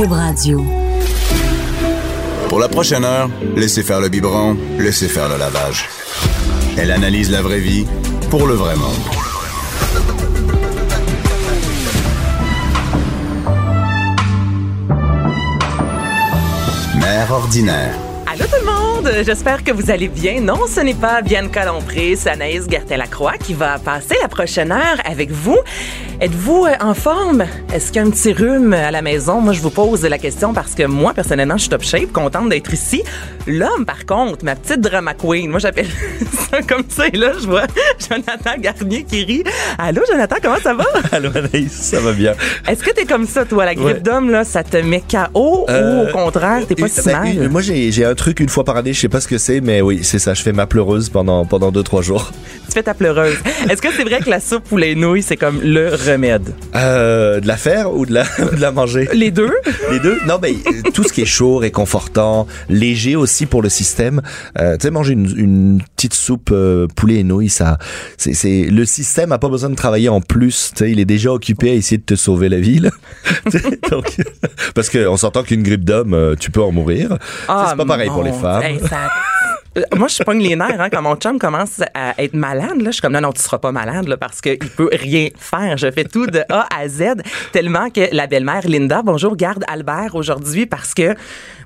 Cube Radio. Pour la prochaine heure, laissez faire le biberon, laissez faire le lavage. Elle analyse la vraie vie pour le vrai monde. Mère ordinaire. Allô tout le monde, j'espère que vous allez bien. Non, ce n'est pas Bianca Lompré, c'est Anaïs Gertin-Lacroix qui va passer la prochaine heure avec vous. Êtes-vous euh, en forme? Est-ce qu'il y a un petit rhume à la maison? Moi, je vous pose la question parce que moi, personnellement, je suis top shape, contente d'être ici. L'homme, par contre, ma petite drama queen, moi, j'appelle ça comme ça. Et là, je vois Jonathan Garnier qui rit. Allô, Jonathan, comment ça va? Allô, Anaïs, ça va bien. Est-ce que t'es comme ça, toi? La grippe Ouais. d'homme, là, ça te met KO ou Euh, au contraire, t'es pas si Ben, mal? une- moi, j'ai j'ai un truc une fois par année, je sais pas ce que c'est, mais oui, c'est ça. Je fais ma pleureuse pendant pendant deux trois jours. Tu fais ta pleureuse. Est-ce que c'est vrai que la soupe ou les nouilles, c'est comme le remède? Euh, de la faire ou de la de la manger? Les deux? Les deux? Non, mais euh, tout ce qui est chaud, réconfortant, léger aussi pour le système. Euh, tu sais, manger une, une petite soupe euh, poulet et nouilles, ça, c'est, c'est le système a pas besoin de travailler en plus. Tu sais, il est déjà occupé à essayer de te sauver la vie. Là. Donc, parce que on s'entend qu'une grippe d'homme, tu peux en mourir. Sais, c'est pas pareil pour les femmes. Dieu, hey, ça- Moi, je pogne les nerfs hein, quand mon chum commence à être malade. Là, je suis comme non, non, tu seras pas malade là, parce qu'il peut rien faire. Je fais tout de A à Z tellement que la belle-mère Linda, bonjour, garde Albert aujourd'hui parce que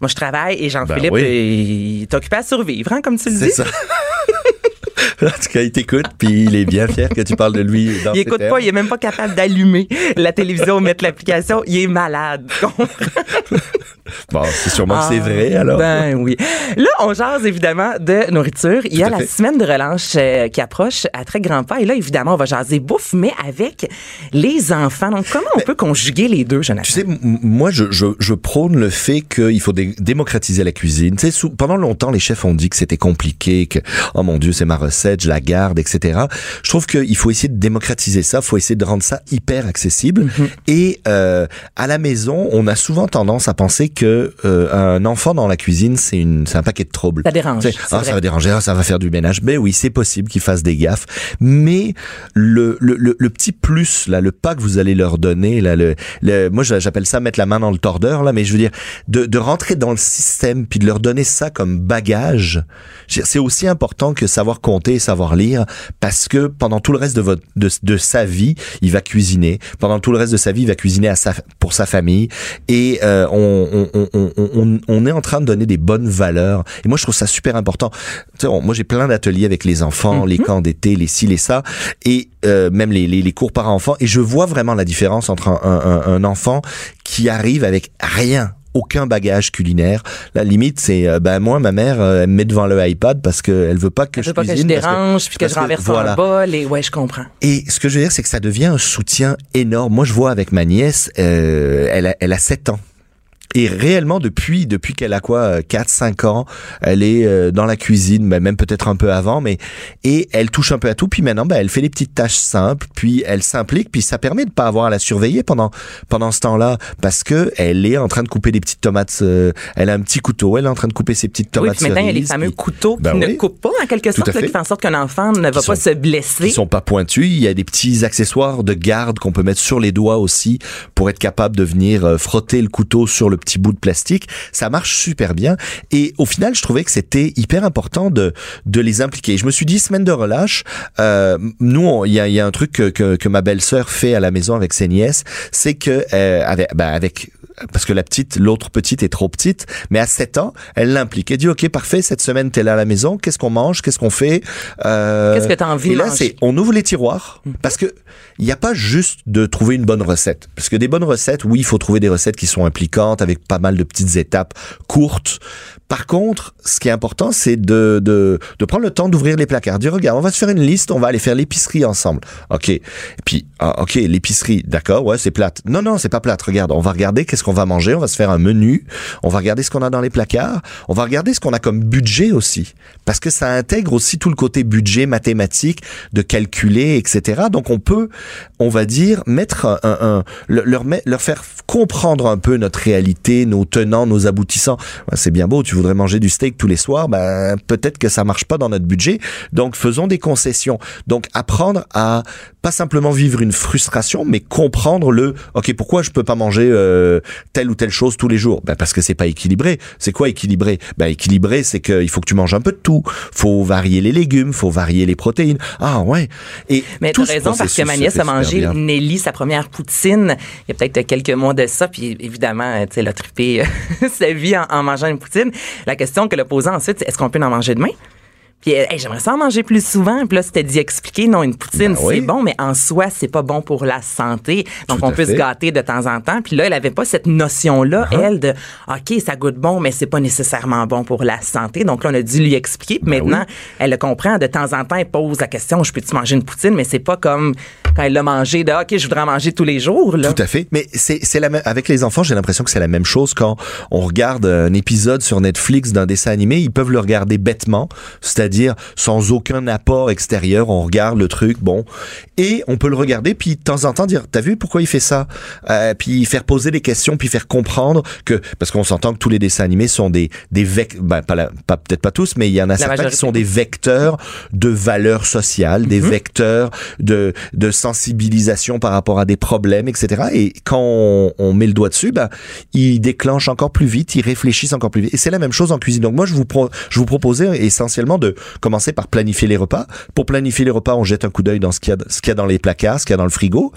moi je travaille et Jean-Philippe, Ben oui. euh, est occupé à survivre, hein, comme tu le C'est dis. ça. en tout cas, il t'écoute, puis il est bien fier que tu parles de lui dans Il écoute termes. pas, il est même pas capable d'allumer la télévision ou mettre l'application. Il est malade. Bon, c'est sûrement que c'est Ah, vrai, alors. Ben oui. Là, on jase évidemment de nourriture. Il y a la fait. semaine de relâche euh, qui approche à très grands pas. Et là, évidemment, on va jaser bouffe, mais avec les enfants. Donc, comment on peut conjuguer les deux, Jonathan? Tu sais, moi, je, je, je prône le fait qu'il faut dé- démocratiser la cuisine. Tu sais, sous- pendant longtemps, les chefs ont dit que c'était compliqué, que oh mon Dieu, c'est ma recette, je la garde, etc. Je trouve qu'il faut essayer de démocratiser ça, faut essayer de rendre ça hyper accessible. Et euh, à la maison, on a souvent tendance à penser que euh, un enfant dans la cuisine, c'est une, c'est un paquet de troubles. Ça dérange, ah, ça va déranger, ah, ça va faire du ménage. Ben oui, c'est possible qu'ils fassent des gaffes, mais le, le, le, le petit plus là, le pas que vous allez leur donner là, le, le moi j'appelle ça mettre la main dans le tordeur là, mais je veux dire de, de rentrer dans le système puis de leur donner ça comme bagage. C'est aussi important que savoir compter et savoir lire parce que pendant tout le reste de votre de, de sa vie, il va cuisiner. Pendant tout le reste de sa vie, il va cuisiner à sa, pour sa famille et euh, on, on, on, on, on, on est en train de donner des bonnes valeurs. Et moi, je trouve ça super important. Tu sais, on- moi, j'ai plein d'ateliers avec les enfants, les camps d'été, les ci, les ça, et euh, même les, les, les cours par enfant. Et je vois vraiment la différence entre un, un, un enfant qui arrive avec rien aucun bagage culinaire. La limite, c'est euh, ben moi, ma mère, euh, elle me met devant le iPad parce qu'elle veut pas que Je je veux pas que je que- dérange, puis que je renverse voilà. un bol. Et ouais, je comprends. Et ce que je veux dire, c'est que ça devient un soutien énorme. Moi, je vois avec ma nièce, euh, elle, a, elle a 7 ans. Et réellement, depuis depuis qu'elle a quoi, 4 5 ans, elle est euh, dans la cuisine, mais même peut-être un peu avant, mais et elle touche un peu à tout. Puis maintenant, ben, elle fait des petites tâches simples, puis elle s'implique, puis ça permet de pas avoir à la surveiller pendant pendant ce temps-là, parce que elle est en train de couper des petites tomates. euh, elle a un petit couteau, elle est en train de couper ses petites Oui, tomates puis maintenant, il y a les cerises, fameux puis- couteaux Ben qui ne oui. coupent pas, en quelque sorte, là, fait. qui font en sorte qu'un enfant ne va pas se blesser. qui sont pas pointus. Il y a des petits accessoires de garde qu'on peut mettre sur les doigts aussi pour être capable de venir euh, frotter le couteau sur le petit bout de plastique. Ça marche super bien. Et au final, je trouvais que c'était hyper important de de les impliquer. Je me suis dit semaine de relâche. Euh, nous, il y a, un truc que, que, ma belle-sœur fait à la maison avec ses nièces, c'est que euh, ben, avec parce que la petite, l'autre petite est trop petite, mais à 7 ans, elle l'implique. Elle dit, OK, parfait, cette semaine, t'es là à la maison, qu'est-ce qu'on mange, qu'est-ce qu'on fait? Euh, Qu'est-ce que t'as envie et là, c'est, on ouvre les tiroirs, parce que il n'y a pas juste de trouver une bonne recette. Parce que des bonnes recettes, oui, il faut trouver des recettes qui sont impliquantes, avec pas mal de petites étapes courtes. Par contre, ce qui est important, c'est de, de, de prendre le temps d'ouvrir les placards. Dire, regarde, on va se faire une liste, on va aller faire l'épicerie ensemble. OK. Et puis, ah, OK, l'épicerie, d'accord, ouais, c'est plate. Non, non, c'est pas plate. Regarde, on va regarder qu'est-ce qu'on va manger, on va se faire un menu, on va regarder ce qu'on a dans les placards, on va regarder ce qu'on a comme budget aussi. Parce que ça intègre aussi tout le côté budget mathématique, de calculer, etc. Donc, on peut, on va dire, mettre un, un- un- le- leur, leur faire comprendre un peu notre réalité, nos tenants, nos aboutissants. C'est bien beau, tu voudrais manger du steak tous les soirs, ben peut-être que ça marche pas dans notre budget. Donc faisons des concessions. Donc apprendre à pas simplement vivre une frustration, mais comprendre le OK, pourquoi je peux pas manger euh, telle ou telle chose tous les jours Ben parce que c'est pas équilibré. C'est quoi équilibré? Ben équilibré, c'est qu'il faut que tu manges un peu de tout. Faut varier les légumes, faut varier les protéines. Ah ouais. Et mais tu as raison parce que ma nièce a mangé Nelly sa première poutine il y a peut-être quelques mois de ça puis évidemment, tu sais, elle a trippé sa vie en, en, mangeant une poutine. La question que le posant ensuite, c'est est-ce qu'on peut en manger demain? Puis j'aimerais ça en manger plus souvent. Puis là, c'était dit expliquer, non, une poutine, ben c'est bon, mais en soi, c'est pas bon pour la santé. Donc, on peut se gâter de temps en temps. Puis là, elle avait pas cette notion-là, uh-huh. elle, de OK, ça goûte bon, mais c'est pas nécessairement bon pour la santé. Donc là, on a dû lui expliquer. Puis ben maintenant, elle le comprend. De temps en temps, elle pose la question, je peux-tu manger une poutine? Mais c'est pas comme quand elle l'a mangé de OK, je voudrais en manger tous les jours. Là. Tout à fait. Mais c'est, c'est la même, avec les enfants, j'ai l'impression que c'est la même chose quand on regarde un épisode sur Netflix d'un dessin animé. Ils peuvent le regarder bêtement, c'est-à-dire sans aucun apport extérieur. On regarde le truc, bon, et on peut le regarder puis de temps en temps dire, t'as vu pourquoi il fait ça? Euh, Puis faire poser des questions, puis faire comprendre que parce qu'on s'entend que tous les dessins animés sont des des vecteurs, ben, pas, pas peut-être pas tous, mais il y en a certains qui sont des vecteurs de valeurs sociales, des mm-hmm. vecteurs de de sensibilisation par rapport à des problèmes, etc. Et quand on, met le doigt dessus, ben ils déclenchent encore plus vite, ils réfléchissent encore plus vite. Et c'est la même chose en cuisine. Donc moi je vous pro, je vous proposais essentiellement de commencer par planifier les repas. Pour planifier les repas, on jette un coup d'œil dans ce qu'il y a, ce qu'il y a dans les placards, ce qu'il y a dans le frigo.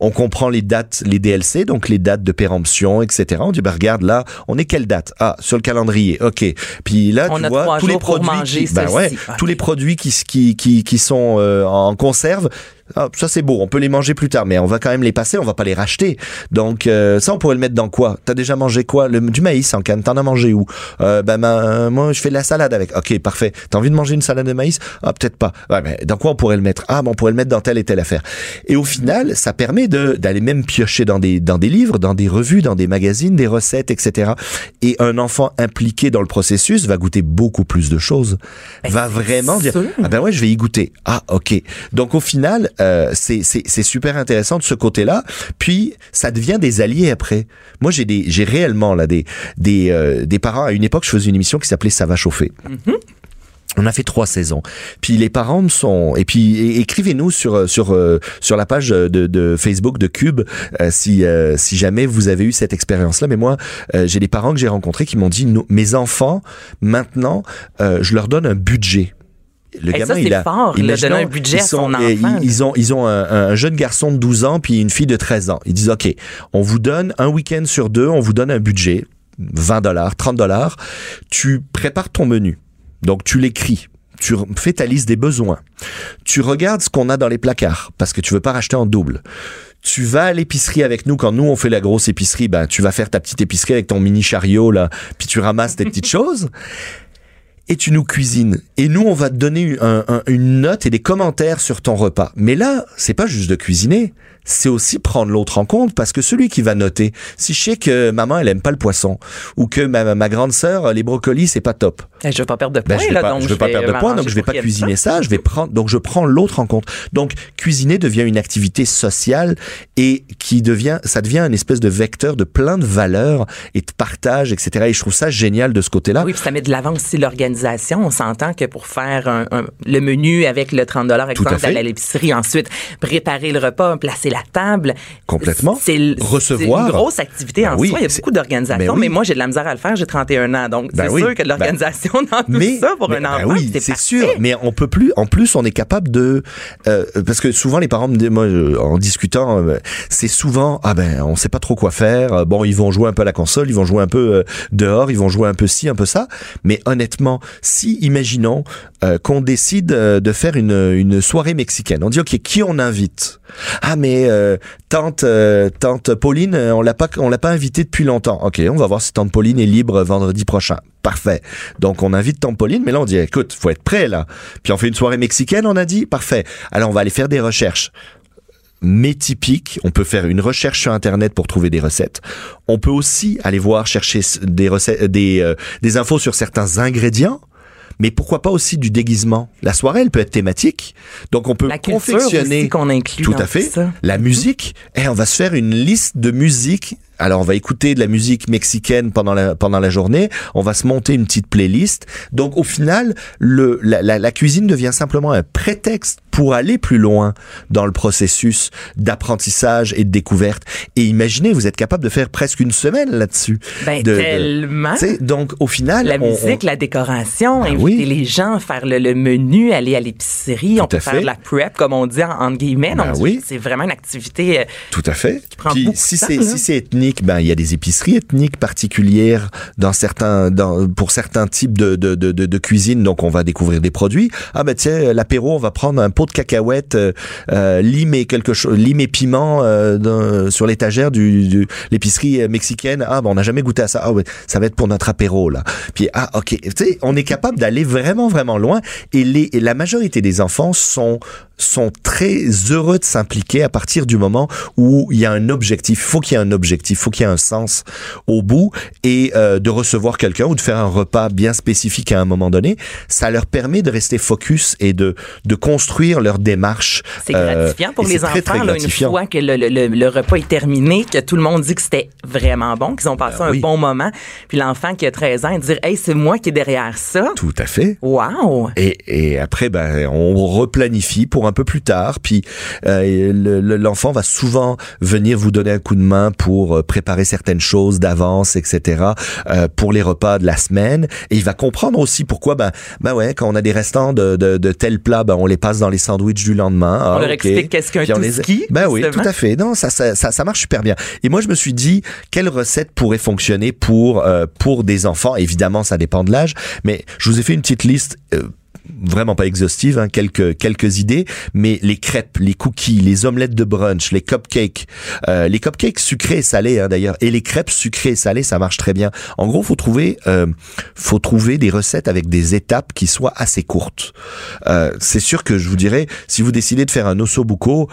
On comprend les dates, les DLC, donc les dates de péremption, etc. On dit, bah, regarde, là, on est quelle date? Ah, sur le calendrier. OK. Puis là, tu vois, tous les produits, qui, ben ouais, tous les produits qui, qui, qui, qui sont euh, en conserve, ah, ça c'est beau, on peut les manger plus tard, mais on va quand même les passer, on va pas les racheter. Donc euh, ça, on pourrait le mettre dans quoi? T'as déjà mangé quoi? Le, Du maïs en canne. T'en as mangé où? Euh, Ben moi, je fais de la salade avec. Ok, parfait. T'as envie de manger une salade de maïs? Ah, peut-être pas. Ouais, mais dans quoi on pourrait le mettre? Ah, bon, on pourrait le mettre dans telle et telle affaire. Et au final, ça permet de d'aller même piocher dans des dans des livres, dans des revues, dans des magazines, des recettes, etc. Et un enfant impliqué dans le processus va goûter beaucoup plus de choses. Ben, va vraiment dire ah ben ouais, je vais y goûter. Ah, ok. Donc au final euh, c'est super intéressant de ce côté-là. Puis ça devient des alliés après. Moi, j'ai des j'ai réellement là des des euh, des parents. À une époque, je faisais une émission qui s'appelait Ça va chauffer. Mm-hmm. On a fait trois saisons. Puis les parents me sont et puis écrivez-nous sur sur euh, sur la page de, de Facebook de Cube si si jamais vous avez eu cette expérience là. Mais moi j'ai des parents que j'ai rencontrés qui m'ont dit mes enfants maintenant je leur donne un budget le gamin, ça, il a, fort, il un budget ils sont, à son enfant. Ils, ont, ils ont un, jeune garçon de 12 ans puis une fille de 13 ans. Ils disent, OK, on vous donne un week-end sur deux, on vous donne un budget, 20 dollars, 30 dollars. Tu prépares ton menu. Donc, tu l'écris. Tu fais ta liste des besoins. Tu regardes ce qu'on a dans les placards parce que tu veux pas racheter en double tu vas à l'épicerie avec nous quand nous on fait la grosse épicerie ben tu vas faire ta petite épicerie avec ton mini chariot là puis tu ramasses tes petites choses et tu nous cuisines. Et nous, on va te donner une note et des commentaires sur ton repas. Mais là, c'est pas juste de cuisiner, c'est aussi prendre l'autre en compte parce que celui qui va noter, si je sais que maman elle aime pas le poisson ou que ma, ma grande sœur les brocolis c'est pas top. Et je veux pas perdre de ben, points je là, pas, donc je veux pas perdre de points donc je vais pas cuisiner ça, je vais prendre donc je prends l'autre en compte. Donc cuisiner devient une activité sociale et qui devient ça devient une espèce de vecteur de plein de valeurs et de partage etc. Et je trouve ça génial de ce côté-là. Oui, puis ça met de l'avant aussi l'organisation. On s'entend que pour faire un, le menu avec le 30 dollars exemple d'aller à l'épicerie ensuite préparer le repas, placer la table. Complètement. C'est recevoir. une grosse activité en ben soi. Il y a beaucoup d'organisation, ben mais moi, j'ai de la misère à le faire. J'ai 31 ans. Donc, ben c'est sûr que l'organisation dans tout ça pour un enfant, oui, c'est sûr. Mais on peut plus. En plus, on est capable de. Euh, parce que souvent, les parents me disent, moi, en discutant, euh, c'est souvent, ah ben, on sait pas trop quoi faire. Bon, ils vont jouer un peu à la console, ils vont jouer un peu euh, dehors, ils vont jouer un peu ci, un peu ça. Mais honnêtement, si, imaginons qu'on décide de faire une, une soirée mexicaine, on dit, OK, qui on invite? Ah, mais euh, tante euh, tante Pauline, euh, on l'a pas on l'a pas invitée depuis longtemps. OK, on va voir si tante Pauline est libre vendredi prochain. Parfait. Donc on invite tante Pauline, mais là on dit écoute, faut être prêt là. Puis on fait une soirée mexicaine, on a dit parfait. Alors on va aller faire des recherches mais typiques. On peut faire une recherche sur Internet pour trouver des recettes. On peut aussi aller voir chercher des recettes, des, des infos sur certains ingrédients mais pourquoi pas aussi du déguisement? La soirée, elle peut être thématique, donc on peut la confectionner qu'on inclut tout à fait ça. la musique. Et on va se faire une liste de musique Alors on va écouter de la musique mexicaine pendant la pendant la journée. On va se monter une petite playlist. Donc au final, le la, la, la cuisine devient simplement un prétexte pour aller plus loin dans le processus d'apprentissage et de découverte. Et imaginez, vous êtes capable de faire presque une semaine là-dessus. Ben, De- tellement. donc au final, La on- musique, on- la décoration, Ben inviter oui. les gens, faire le, le menu, aller à l'épicerie, on peut faire de la prep, comme on dit en, entre guillemets. Ben Donc, oui. c'est vraiment une activité. euh, Tout à fait. prend Puis beaucoup si de temps, c'est si c'est ben il y a des épiceries ethniques particulières dans certains dans pour certains types de de, de, de, cuisine. Donc on va découvrir des produits. Ah ben tiens l'apéro, on va prendre un pot de cacahuètes, euh, euh, lime et quelque chose, lime et piment euh, sur l'étagère du, du l'épicerie euh, mexicaine. Ah ben on n'a jamais goûté à ça. Ah ouais, ça va être pour notre apéro là. Puis ah ok, tu sais on est capable d'aller vraiment vraiment loin et les et la majorité des enfants sont sont très heureux de s'impliquer à partir du moment où il y a un objectif. Il faut qu'il y ait un objectif, il faut qu'il y ait un sens au bout et euh, de recevoir quelqu'un ou de faire un repas bien spécifique à un moment donné, ça leur permet de rester focus et de de construire leur démarche. C'est Euh, gratifiant pour et les très enfants, là, une fois que le, le- le- repas est terminé, que tout le monde dit que c'était vraiment bon, qu'ils ont passé Ben un bon moment. Puis l'enfant qui a 13 ans, il dire Hey, c'est moi qui est derrière ça. Tout à fait. Wow! Et, et après, ben, on replanifie pour un peu plus tard. Puis euh, le- le- l'enfant va souvent venir vous donner un coup de main pour euh, préparer certaines choses d'avance, etc. euh, pour les repas de la semaine. Et il va comprendre aussi pourquoi, ben, ben ouais, quand on a des restants de, de, de tels plats, ben on les passe dans les sandwichs du lendemain. Ah, On leur explique qu'est-ce qu'un les- Ben oui, tout à fait. Non, ça, ça, ça, ça marche super bien. Et moi, je me suis dit, quelle recette pourrait fonctionner pour euh, pour des enfants? Évidemment, ça dépend de l'âge, mais je vous ai fait une petite liste. euh, vraiment pas exhaustive, hein, quelques quelques idées, mais les crêpes, les cookies, les omelettes de brunch, les cupcakes, euh, les cupcakes sucrés et salés hein, d'ailleurs, et les crêpes sucrées et salées, ça marche très bien. En gros, faut trouver euh, faut trouver des recettes avec des étapes qui soient assez courtes. Euh, c'est sûr que je vous dirais, si vous décidez de faire un osso buco,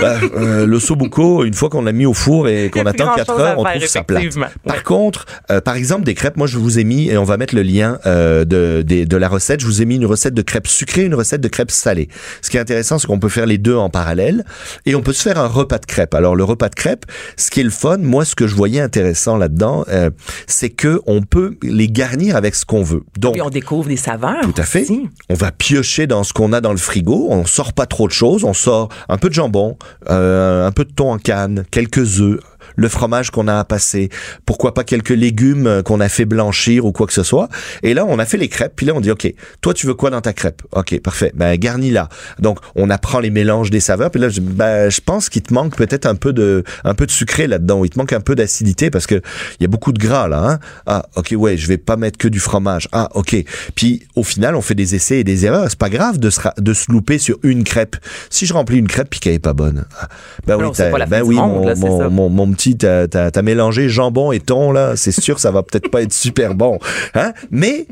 bah, euh, le sobuco, une fois qu'on l'a mis au four et qu'on attend 4 grand-chose à heures, on trouve ça plate. effectivement. Par contre, euh, par exemple, des crêpes, moi je vous ai mis, et on va mettre le lien euh, de, des- de la recette, je vous ai mis une recette de crêpes sucrées, une recette de crêpes salées. Ce qui est intéressant, c'est qu'on peut faire les deux en parallèle et on peut se faire un repas de crêpes. Alors le repas de crêpes, ce qui est le fun, moi ce que je voyais intéressant là-dedans, euh, c'est que on peut les garnir avec ce qu'on veut. Donc, Puis on découvre des saveurs. tout à fait. aussi. On va piocher dans ce qu'on a dans le frigo. On sort pas trop de choses. On sort un peu de jambon, euh, un peu de thon en canne, quelques œufs, le fromage qu'on a à passer. Pourquoi pas quelques légumes euh, qu'on a fait blanchir ou quoi que ce soit. Et là, on a fait les crêpes. Puis là, on dit, OK, toi, tu veux quoi dans ta crêpe? OK, parfait. Ben, garnis là. Donc, on apprend les mélanges des saveurs. Puis là, je, ben, je pense qu'il te manque peut-être un peu de, un peu de sucré là-dedans. Il te manque un peu d'acidité parce que il y a beaucoup de gras là. Hein? Ah, OK, ouais, je vais pas mettre que du fromage. Ah, OK. Puis, au final, on fait des essais et des erreurs. C'est pas grave de se, de se louper sur une crêpe. Si je remplis une crêpe puis qu'elle est pas bonne. ah, Ben oui, ben oui, mon, mon, mon, mon petit, t'as, t'as, t'as mélangé jambon et thon, là. C'est sûr, ça va peut-être pas être super bon. Hein? Mais,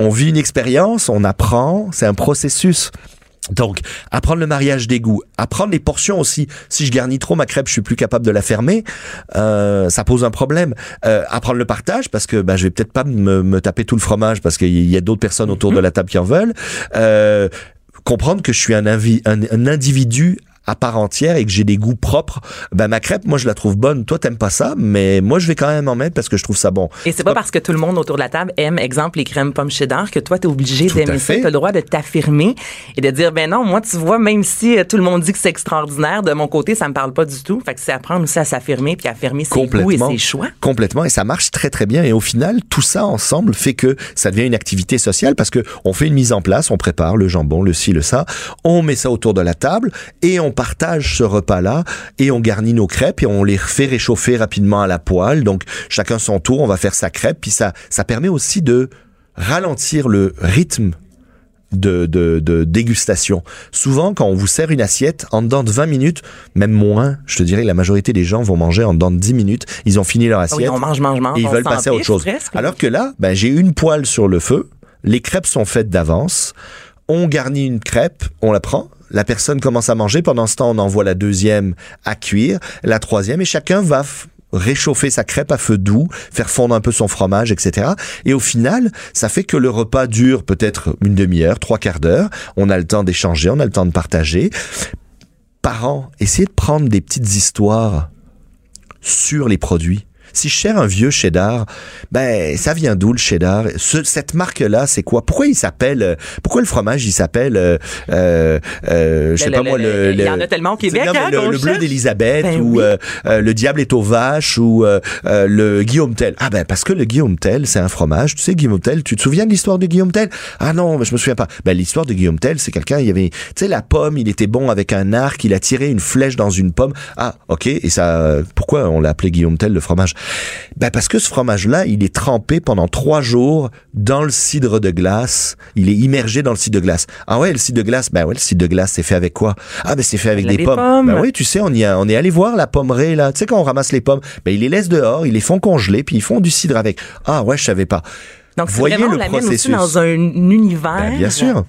on vit une expérience, on apprend, c'est un processus. Donc, apprendre le mariage des goûts, apprendre les portions aussi. Si je garnis trop ma crêpe, je suis plus capable de la fermer. Euh, ça pose un problème. Euh, apprendre le partage parce que ben, je vais peut-être pas me, taper tout le fromage parce qu'il y a d'autres personnes autour de la table qui en veulent. Euh, comprendre que je suis un, un individu à part entière et que j'ai des goûts propres, ben ma crêpe, moi je la trouve bonne. Toi t'aimes pas ça, mais moi je vais quand même en mettre parce que je trouve ça bon. Et c'est pas parce que tout le monde autour de la table aime, exemple, les crèmes pommes cheddar que toi, t'es obligé d'aimer ça. T'as le droit de t'affirmer et de dire, ben non, moi, tu vois, même si euh, tout le monde dit que c'est extraordinaire, de mon côté, ça me parle pas du tout. Fait que c'est apprendre aussi à s'affirmer puis à affirmer ses goûts et ses choix. Complètement. Et ça marche très, très bien. Et au final, tout ça ensemble fait que ça devient une activité sociale parce que on fait une mise en place, on prépare le jambon, le ci, le ça, on met ça autour de la table et on partage ce repas-là et on garnit nos crêpes et on les fait réchauffer rapidement à la poêle. Donc, chacun son tour, on va faire sa crêpe. Puis ça, ça permet aussi de ralentir le rythme de, de, de dégustation. Souvent, quand on vous sert une assiette, en dedans de 20 minutes, même moins, je te dirais, la majorité des gens vont manger en dedans de 10 minutes. Ils ont fini leur Ah assiette oui, on mange, mange, mange. et ils veulent passer à autre chose. presque. Alors que là, ben, j'ai une poêle sur le feu, les crêpes sont faites d'avance, on garnit une crêpe, on la prend, la personne commence à manger, pendant ce temps, on envoie la deuxième à cuire, la troisième, et chacun va réchauffer sa crêpe à feu doux, faire fondre un peu son fromage, etc. Et au final, ça fait que le repas dure peut-être une demi-heure, trois quarts d'heure. On a le temps d'échanger, on a le temps de partager. Parents, essayez de prendre des petites histoires sur les produits. Si je cherche un vieux cheddar, ben ça vient d'où le cheddar? Ce- Cette marque-là, c'est quoi? Pourquoi il s'appelle euh, Pourquoi le fromage il s'appelle euh, euh, euh, Je sais Le- pas le- moi le- il y en a tellement au Québec, Non, mais hein, le, le bleu d'Élisabeth Ben ou oui. euh, euh, le diable est aux vaches ou le Guillaume Tell. Ah ben parce que le Guillaume Tell, c'est un fromage. Tu sais Guillaume Tell, tu te souviens de l'histoire de Guillaume Tell? Ah non, je me souviens pas. Ben l'histoire de Guillaume Tell, c'est quelqu'un, il y avait, tu sais la pomme, il était bon avec un arc, il a tiré une flèche dans une pomme. Ah ok. Et ça, pourquoi on l'a appelé Guillaume Tell le fromage? Ben parce que ce fromage-là, il est trempé pendant trois jours dans le cidre de glace. Il est immergé dans le cidre de glace. Ah ouais, le cidre de glace? Ben ouais, le cidre de glace, c'est fait avec quoi? Ah ben c'est fait avec des des pommes. pommes. Ben oui, tu sais, on y a, on est allé voir la pommerie là. Tu sais quand on ramasse les pommes, ben ils les laissent dehors, ils les font congeler, puis ils font du cidre avec. Ah ouais, je savais pas. Donc, Voyez vraiment, on le aussi processus. dans un univers. Ben, bien sûr.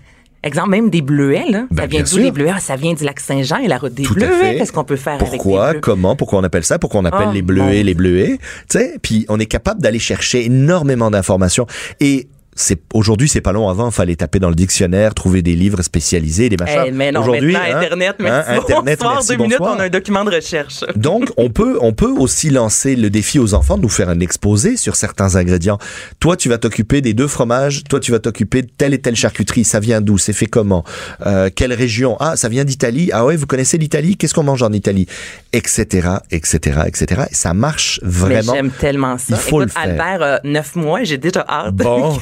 Exemple, même des bleuets, là. Ben, ça vient d'où les bleuets? Ah, ça vient du lac Saint-Jean et la route des Tout bleuets. Qu'est-ce qu'on peut faire avec Pourquoi, des comment, pourquoi on appelle ça, pourquoi on appelle Oh, les bleuets, les bleuets, tu sais, puis on est capable d'aller chercher énormément d'informations. Et c'est aujourd'hui c'est pas long avant fallait taper dans le dictionnaire trouver des livres spécialisés des machins Eh, mais non, aujourd'hui maintenant, hein, Internet, hein, merci. Internet bonsoir, merci deux minutes, on a un document de recherche. Donc, on peut, on peut aussi lancer le défi aux enfants de nous faire un exposé sur certains ingrédients. Toi, tu vas t'occuper des deux fromages. Toi, tu vas t'occuper de telle et telle charcuterie. Ça vient d'où? C'est fait comment? Euh, quelle région? Ah, ça vient d'Italie. Ah ouais, vous connaissez l'Italie? Qu'est-ce qu'on mange en Italie? Etc., etc., etc. Et ça marche vraiment. j'aime tellement ça. Il faut Écoute, le faire. Albert a 9 mois et j'ai déjà hâte. Bon. 15,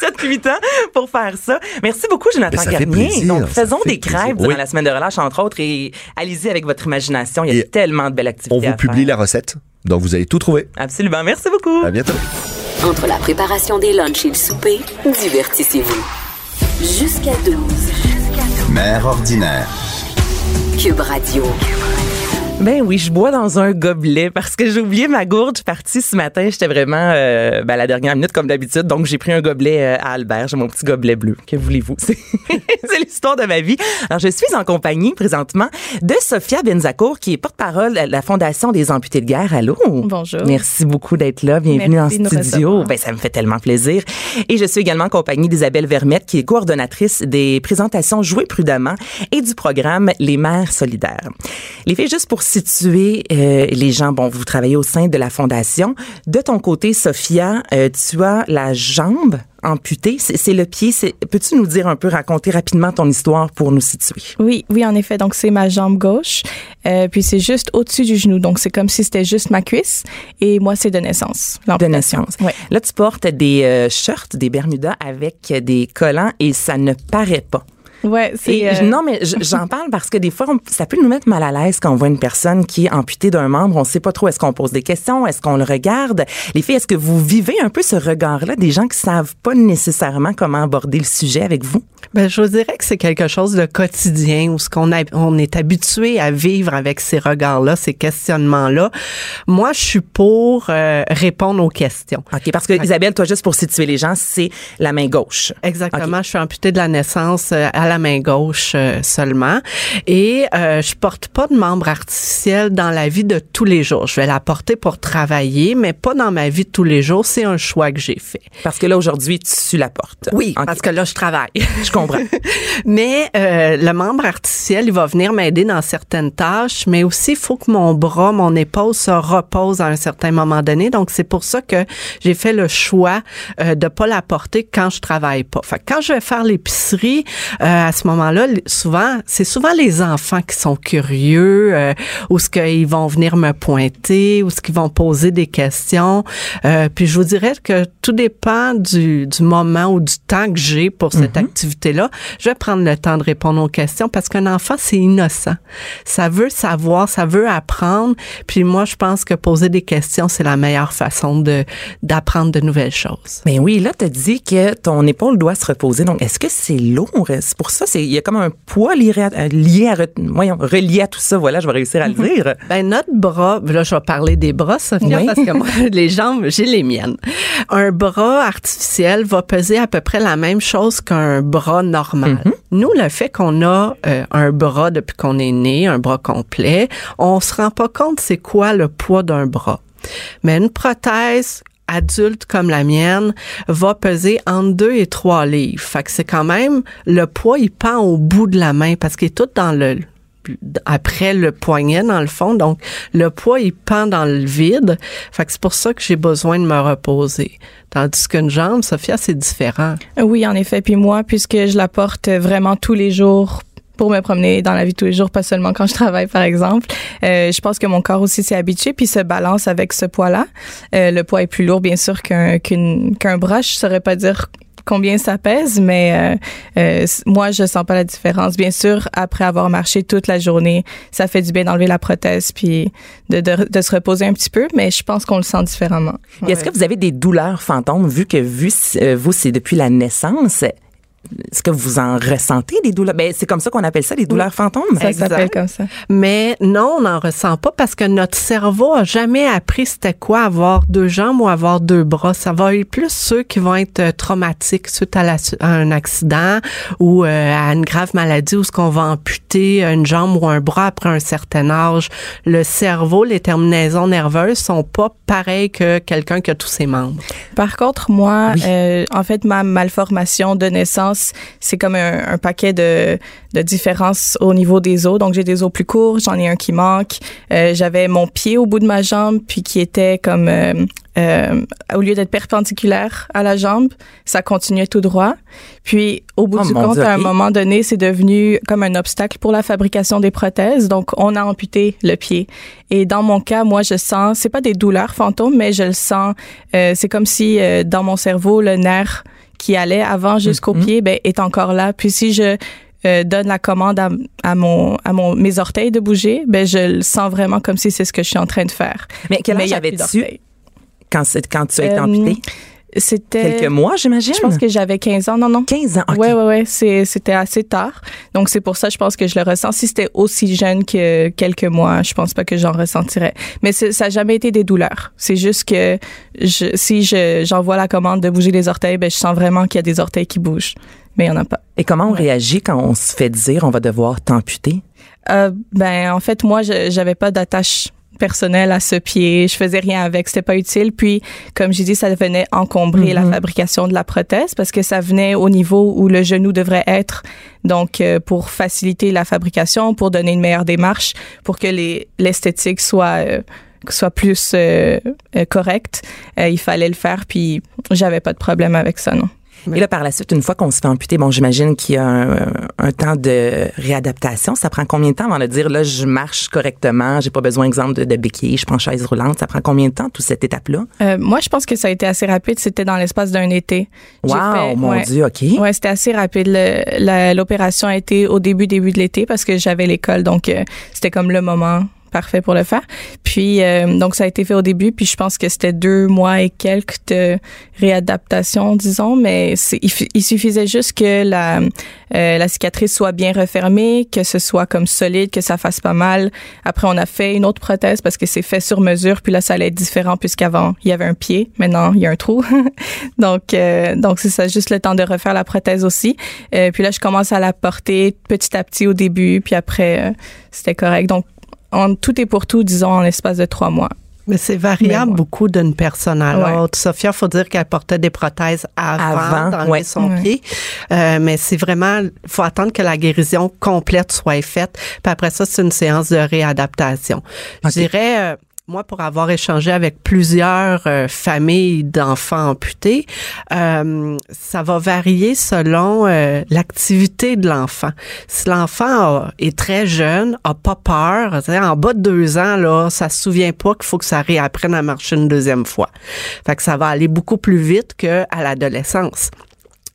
7, 8 ans pour faire ça. Merci beaucoup, Jonathan Garnier. Donc, ça faisons fait des crêpes durant Oui. la semaine de relâche, entre autres, et allez-y avec votre imagination. Il y a Et tellement de belles activités On vous à publie la recette. Donc, vous allez tout trouver. Absolument. Merci beaucoup. À bientôt. Entre la préparation des lunchs et le souper, divertissez-vous. Jusqu'à 12. Mère ordinaire. Cube Radio. Ben oui, je bois dans un gobelet parce que j'ai oublié ma gourde. Je suis partie ce matin. J'étais vraiment euh, ben, à la dernière minute comme d'habitude. Donc, j'ai pris un gobelet euh, à Albert. J'ai mon petit gobelet bleu. Que voulez-vous? C'est l'histoire de ma vie. Alors, je suis en compagnie présentement de Sophia Benzacourt, qui est porte-parole de la Fondation des amputés de guerre. Allô? Bonjour. Merci beaucoup d'être là. Bienvenue Merci en studio. Ben, ça me fait tellement plaisir. Et je suis également en compagnie d'Isabelle Vermette, qui est coordonnatrice des présentations Jouer prudemment et du programme Les Mères solidaires. Les filles, juste pour situer euh, les gens, bon, vous travaillez au sein de la Fondation. De ton côté, Sophia, euh, tu as la jambe amputée. C'est le pied. Peux-tu nous dire un peu, raconter rapidement ton histoire pour nous situer? Oui, oui, en effet. Donc, c'est ma jambe gauche. Euh, puis, c'est juste au-dessus du genou. Donc, c'est comme si c'était juste ma cuisse. Et moi, c'est de naissance. de naissance. Ouais. Là, tu portes des euh, shirts, des bermudas avec des collants et ça ne paraît pas. Ouais, c'est. Euh, non, mais j'en parle parce que des fois, on- ça peut nous mettre mal à l'aise quand on voit une personne qui est amputée d'un membre. On sait pas trop est-ce qu'on pose des questions, est-ce qu'on le regarde? Les filles, est-ce que vous vivez un peu ce regard-là des gens qui savent pas nécessairement comment aborder le sujet avec vous? Ben, je vous dirais que c'est quelque chose de quotidien où ce qu'on on est habitué à vivre avec ces regards-là, ces questionnements-là. Moi, je suis pour euh, répondre aux questions. OK, parce que Isabelle, toi, juste pour situer les gens, c'est la main gauche. Exactement. Je suis amputée de la naissance euh, à la main gauche euh, seulement. Et euh, je porte pas de membre artificiel dans la vie de tous les jours. Je vais la porter pour travailler, mais pas dans ma vie de tous les jours. C'est un choix que j'ai fait. Parce que là, aujourd'hui, tu la portes. Oui, parce que là, je travaille. je comprends. Mais euh, le membre artificiel, il va venir m'aider dans certaines tâches, mais aussi il faut que mon bras, mon épaule se repose à un certain moment donné. Donc c'est pour ça que j'ai fait le choix euh, de pas la porter quand je travaille pas. Fait que quand je vais faire l'épicerie, euh, à ce moment-là, souvent c'est souvent les enfants qui sont curieux, euh, ou ce qu'ils vont venir me pointer, ou ce qu'ils vont poser des questions. Euh, puis je vous dirais que tout dépend du, du moment ou du temps que j'ai pour cette activité-là. Je vais prendre le temps de répondre aux questions parce qu'un enfant, c'est innocent. Ça veut savoir, ça veut apprendre. Puis moi, je pense que poser des questions, c'est la meilleure façon de d'apprendre de nouvelles choses. Ben oui, là, tu as dit que ton épaule doit se reposer. Donc, est-ce que c'est lourd? C'est pour ça, c'est il y a comme un poids lié à, euh, lié à, re- voyons, relié à tout ça. Voilà, je vais réussir à le dire. Ben notre bras, là je vais parler des bras, Sophia, Oui. parce que moi les jambes, j'ai les miennes. Un bras artificiel va peser à peu près la même chose qu'un bras normal. Nous, le fait qu'on a euh, un bras depuis qu'on est né, un bras complet, on se rend pas compte c'est quoi le poids d'un bras. Mais une prothèse adulte comme la mienne va peser entre 2 et 3 livres. Fait que c'est quand même, le poids, il pend au bout de la main parce qu'il est tout dans le, après le poignet dans le fond. Donc le poids il pend dans le vide. Fait que c'est pour ça que j'ai besoin de me reposer. Tandis qu'une jambe, Sophia, c'est différent. Oui, en effet. Puis moi, puisque je la porte vraiment tous les jours pour me promener dans la vie de tous les jours, pas seulement quand je travaille, par exemple. Euh, je pense que mon corps aussi s'est habitué puis se balance avec ce poids-là. Euh, le poids est plus lourd, bien sûr, qu'un qu'un bras. Je saurais pas dire combien ça pèse, mais euh, euh, moi, je sens pas la différence. Bien sûr, après avoir marché toute la journée, ça fait du bien d'enlever la prothèse puis de, de, de, se reposer un petit peu, mais je pense qu'on le sent différemment. Est-ce que vous avez des douleurs fantômes, vu que vu, euh, vous, c'est depuis la naissance? Est-ce que vous en ressentez des douleurs? Ben, c'est comme ça qu'on appelle ça, des douleurs fantômes. Ça s'appelle comme ça. Mais non, on n'en ressent pas parce que notre cerveau a jamais appris c'était quoi avoir deux jambes ou avoir deux bras. Ça va être plus ceux qui vont être euh, traumatiques suite à, un accident ou euh, à une grave maladie où ce qu'on va amputer une jambe ou un bras après un certain âge. Le cerveau, les terminaisons nerveuses sont pas pareilles que quelqu'un qui a tous ses membres. Par contre, moi, euh, en fait, ma malformation de naissance c'est comme un, paquet de, de, différences au niveau des os. Donc, j'ai des os plus courts, j'en ai un qui manque. Euh, j'avais mon pied au bout de ma jambe, puis qui était comme, euh, euh, au lieu d'être perpendiculaire à la jambe, ça continuait tout droit. Puis, au bout Oh, du compte, Dieu, à un moment donné, c'est devenu comme un obstacle pour la fabrication des prothèses. Donc, on a amputé le pied. Et dans mon cas, moi, je sens, c'est pas des douleurs fantômes, mais je le sens. euh, c'est comme si euh, dans mon cerveau, le nerf qui allait avant jusqu'au Mhm. pied, ben, est encore là. Puis si je euh, donne la commande à, à mon à mon mes orteils de bouger, ben je le sens vraiment comme si c'est ce que je suis en train de faire. Mais quel âge avais-tu quand, quand tu as été Euh, amputé? C'était Quelques mois, j'imagine? Je pense que j'avais 15 ans, non non. 15 ans. OK. Ouais ouais ouais, c'est c'était assez tard. Donc c'est pour ça je pense que je le ressens si c'était aussi jeune que quelques mois, je pense pas que j'en ressentirais. Mais ça a jamais été des douleurs. C'est juste que je, si je j'envoie la commande de bouger les orteils, ben je sens vraiment qu'il y a des orteils qui bougent. Mais il y en a pas. Et comment on réagit quand on se fait dire on va devoir t'amputer? Euh, ben en fait moi je j'avais pas d'attache personnelle à ce pied, je faisais rien avec, c'était pas utile. Puis comme j'ai dit, ça venait encombrer la fabrication de la prothèse parce que ça venait au niveau où le genou devrait être. Donc euh, pour faciliter la fabrication, pour donner une meilleure démarche, pour que les l'esthétique soit euh, soit plus euh, correcte, il fallait le faire. Puis j'avais pas de problème avec ça non. Et là, par la suite, une fois qu'on se fait amputer, bon, j'imagine qu'il y a un, un temps de réadaptation. Ça prend combien de temps avant de dire, là, je marche correctement, j'ai pas besoin, exemple, de, de béquille, je prends chaise roulante. Ça prend combien de temps, toute cette étape-là? Euh, moi, je pense que ça a été assez rapide. C'était dans l'espace d'un été. Wow, fait- mon ouais. Dieu, OK. Ouais, c'était assez rapide. L'opération a été au début, début de l'été parce que j'avais l'école, donc euh, c'était comme le moment parfait pour le faire. Puis euh, donc ça a été fait au début, puis je pense que c'était deux mois et quelques de réadaptation, disons, mais il suffisait juste que la euh, la cicatrice soit bien refermée, que ce soit comme solide, que ça fasse pas mal. Après on a fait une autre prothèse parce que c'est fait sur mesure, puis là ça allait être différent puisqu'avant il y avait un pied, maintenant il y a un trou. donc euh, donc c'est ça, juste le temps de refaire la prothèse aussi. Euh, puis là je commence à la porter petit à petit au début, puis après euh, c'était correct. Donc en tout et pour tout, disons en l'espace de trois mois. Mais c'est variable Mais beaucoup d'une personne à Ouais. l'autre. Sophia, faut dire qu'elle portait des prothèses avant, Avant, d'enlever ouais. son Ouais. pied. Euh, mais c'est vraiment, faut attendre que la guérison complète soit faite. Puis après ça, c'est une séance de réadaptation. Je dirais, euh, moi, pour avoir échangé avec plusieurs euh, familles d'enfants amputés, euh, ça va varier selon euh, l'activité de l'enfant. Si l'enfant est très jeune, a pas peur, en bas de deux ans, là, ça se souvient pas qu'il faut que ça réapprenne à marcher une deuxième fois. Fait que ça va aller beaucoup plus vite qu'à l'adolescence.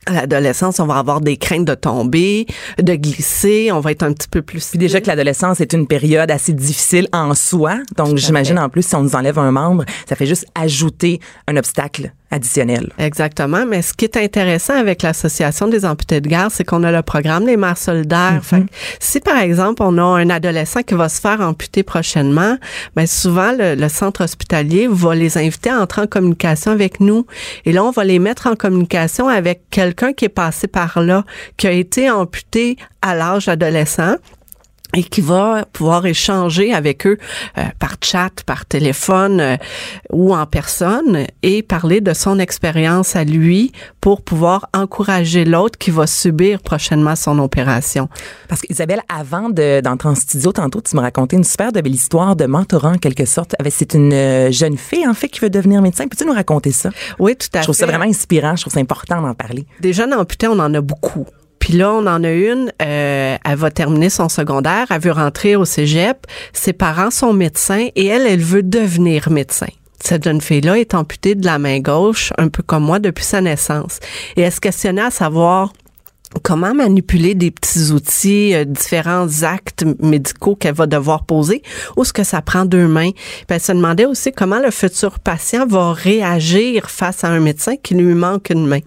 À l'adolescence, on va avoir des craintes de tomber, de glisser, on va être un petit peu plus... Puis déjà que l'adolescence est une période assez difficile en soi. Donc, j'imagine en plus, si on nous enlève un membre, ça fait juste ajouter un obstacle additionnel. Exactement. Mais ce qui est intéressant avec l'Association des amputés de guerre, c'est qu'on a le programme des mères solidaires. Fait que si, par exemple, on a un adolescent qui va se faire amputer prochainement, ben souvent, le, le centre hospitalier va les inviter à entrer en communication avec nous. Et là, on va les mettre en communication avec quelqu'un qui est passé par là, qui a été amputé à l'âge adolescent et qui va pouvoir échanger avec eux euh, par chat, par téléphone euh, ou en personne et parler de son expérience à lui pour pouvoir encourager l'autre qui va subir prochainement son opération. Parce qu'Isabelle, avant d'entrer en studio, tantôt, tu me racontais une super belle histoire de mentorat en quelque sorte. C'est une euh, jeune fille, en fait, qui veut devenir médecin. Peux-tu nous raconter ça? Oui, tout à fait. Je trouve ça vraiment inspirant. Je trouve ça important d'en parler. Des jeunes amputés, on en a beaucoup. Puis là, on en a une, euh, elle va terminer son secondaire, elle veut rentrer au cégep, ses parents sont médecins et elle, elle veut devenir médecin. Cette jeune fille-là est amputée de la main gauche, un peu comme moi, depuis sa naissance. Et elle se questionnait à savoir comment manipuler des petits outils, euh, différents actes médicaux qu'elle va devoir poser, ou ce que ça prend deux mains. Puis elle se demandait aussi comment le futur patient va réagir face à un médecin qui lui manque une main.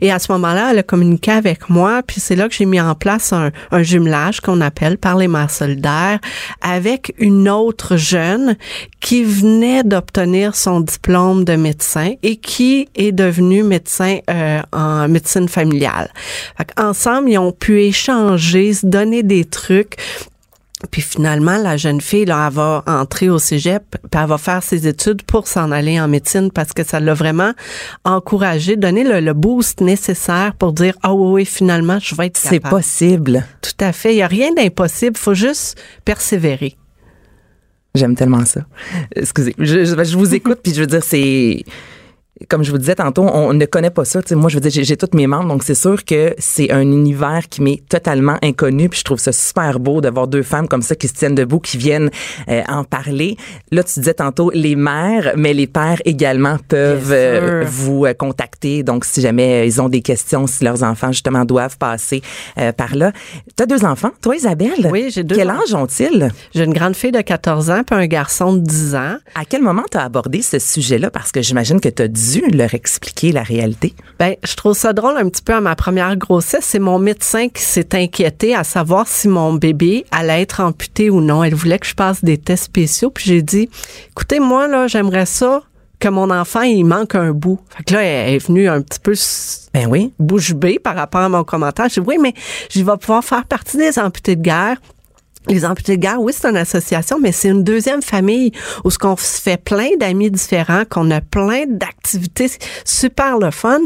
Et à ce moment-là, elle a communiqué avec moi, puis c'est là que j'ai mis en place un, un jumelage qu'on appelle par les mères solidaires avec une autre jeune qui venait d'obtenir son diplôme de médecin et qui est devenue médecin euh, en médecine familiale. Ensemble, ils ont pu échanger, se donner des trucs. Puis finalement, la jeune fille, là, elle va entrer au cégep, puis elle va faire ses études pour s'en aller en médecine parce que ça l'a vraiment encouragé, donné le, boost nécessaire pour dire, ah oui, oui, finalement, je vais être. C'est possible. Tout à fait. Il n'y a rien d'impossible. faut juste persévérer. J'aime tellement ça. Excusez, je, je vous écoute, puis je veux dire, c'est comme je vous disais tantôt, on ne connaît pas ça. moi, je veux dire, j'ai toutes mes membres, donc c'est sûr que c'est un univers qui m'est totalement inconnu. Puis je trouve ça super beau de voir deux femmes comme ça qui se tiennent debout, qui viennent euh, en parler. Là, tu disais tantôt les mères, mais les pères également peuvent euh, vous euh, contacter. Donc, si jamais ils ont des questions, si leurs enfants justement doivent passer par là. Tu as deux enfants, toi, Isabelle? Oui, j'ai deux. Quel âge ont-ils? J'ai une grande fille de 14 ans puis un garçon de 10 ans. À quel moment tu as abordé ce sujet-là? Parce que j'imagine que tu as dû leur expliquer la réalité? Ben, je trouve ça drôle un petit peu à ma première grossesse. C'est mon médecin qui s'est inquiété à savoir si mon bébé allait être amputé ou non. Elle voulait que je passe des tests spéciaux. Puis j'ai dit, écoutez, moi, là, j'aimerais ça que mon enfant, il manque un bout. Fait que là, elle est venue un petit peu ben oui. bouche bée par rapport à mon commentaire. J'ai dit, oui, mais je vais pouvoir faire partie des amputés de guerre les amputés de guerre, oui, c'est une association, mais c'est une deuxième famille où ce qu'on se fait plein d'amis différents, qu'on a plein d'activités super le fun.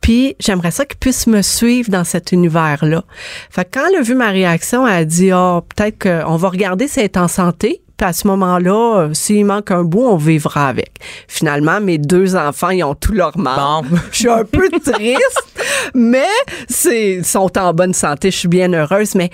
Puis j'aimerais ça qu'ils puissent me suivre dans cet univers-là. Fait que quand elle a vu ma réaction, elle a dit, oh, peut-être qu'on va regarder si elle est en santé. À ce moment-là, euh, s'il manque un bout, on vivra avec. Finalement, mes deux enfants, ils ont tout leur mal. Je suis un peu triste, mais c'est sont en bonne santé. Je suis bien heureuse. Mais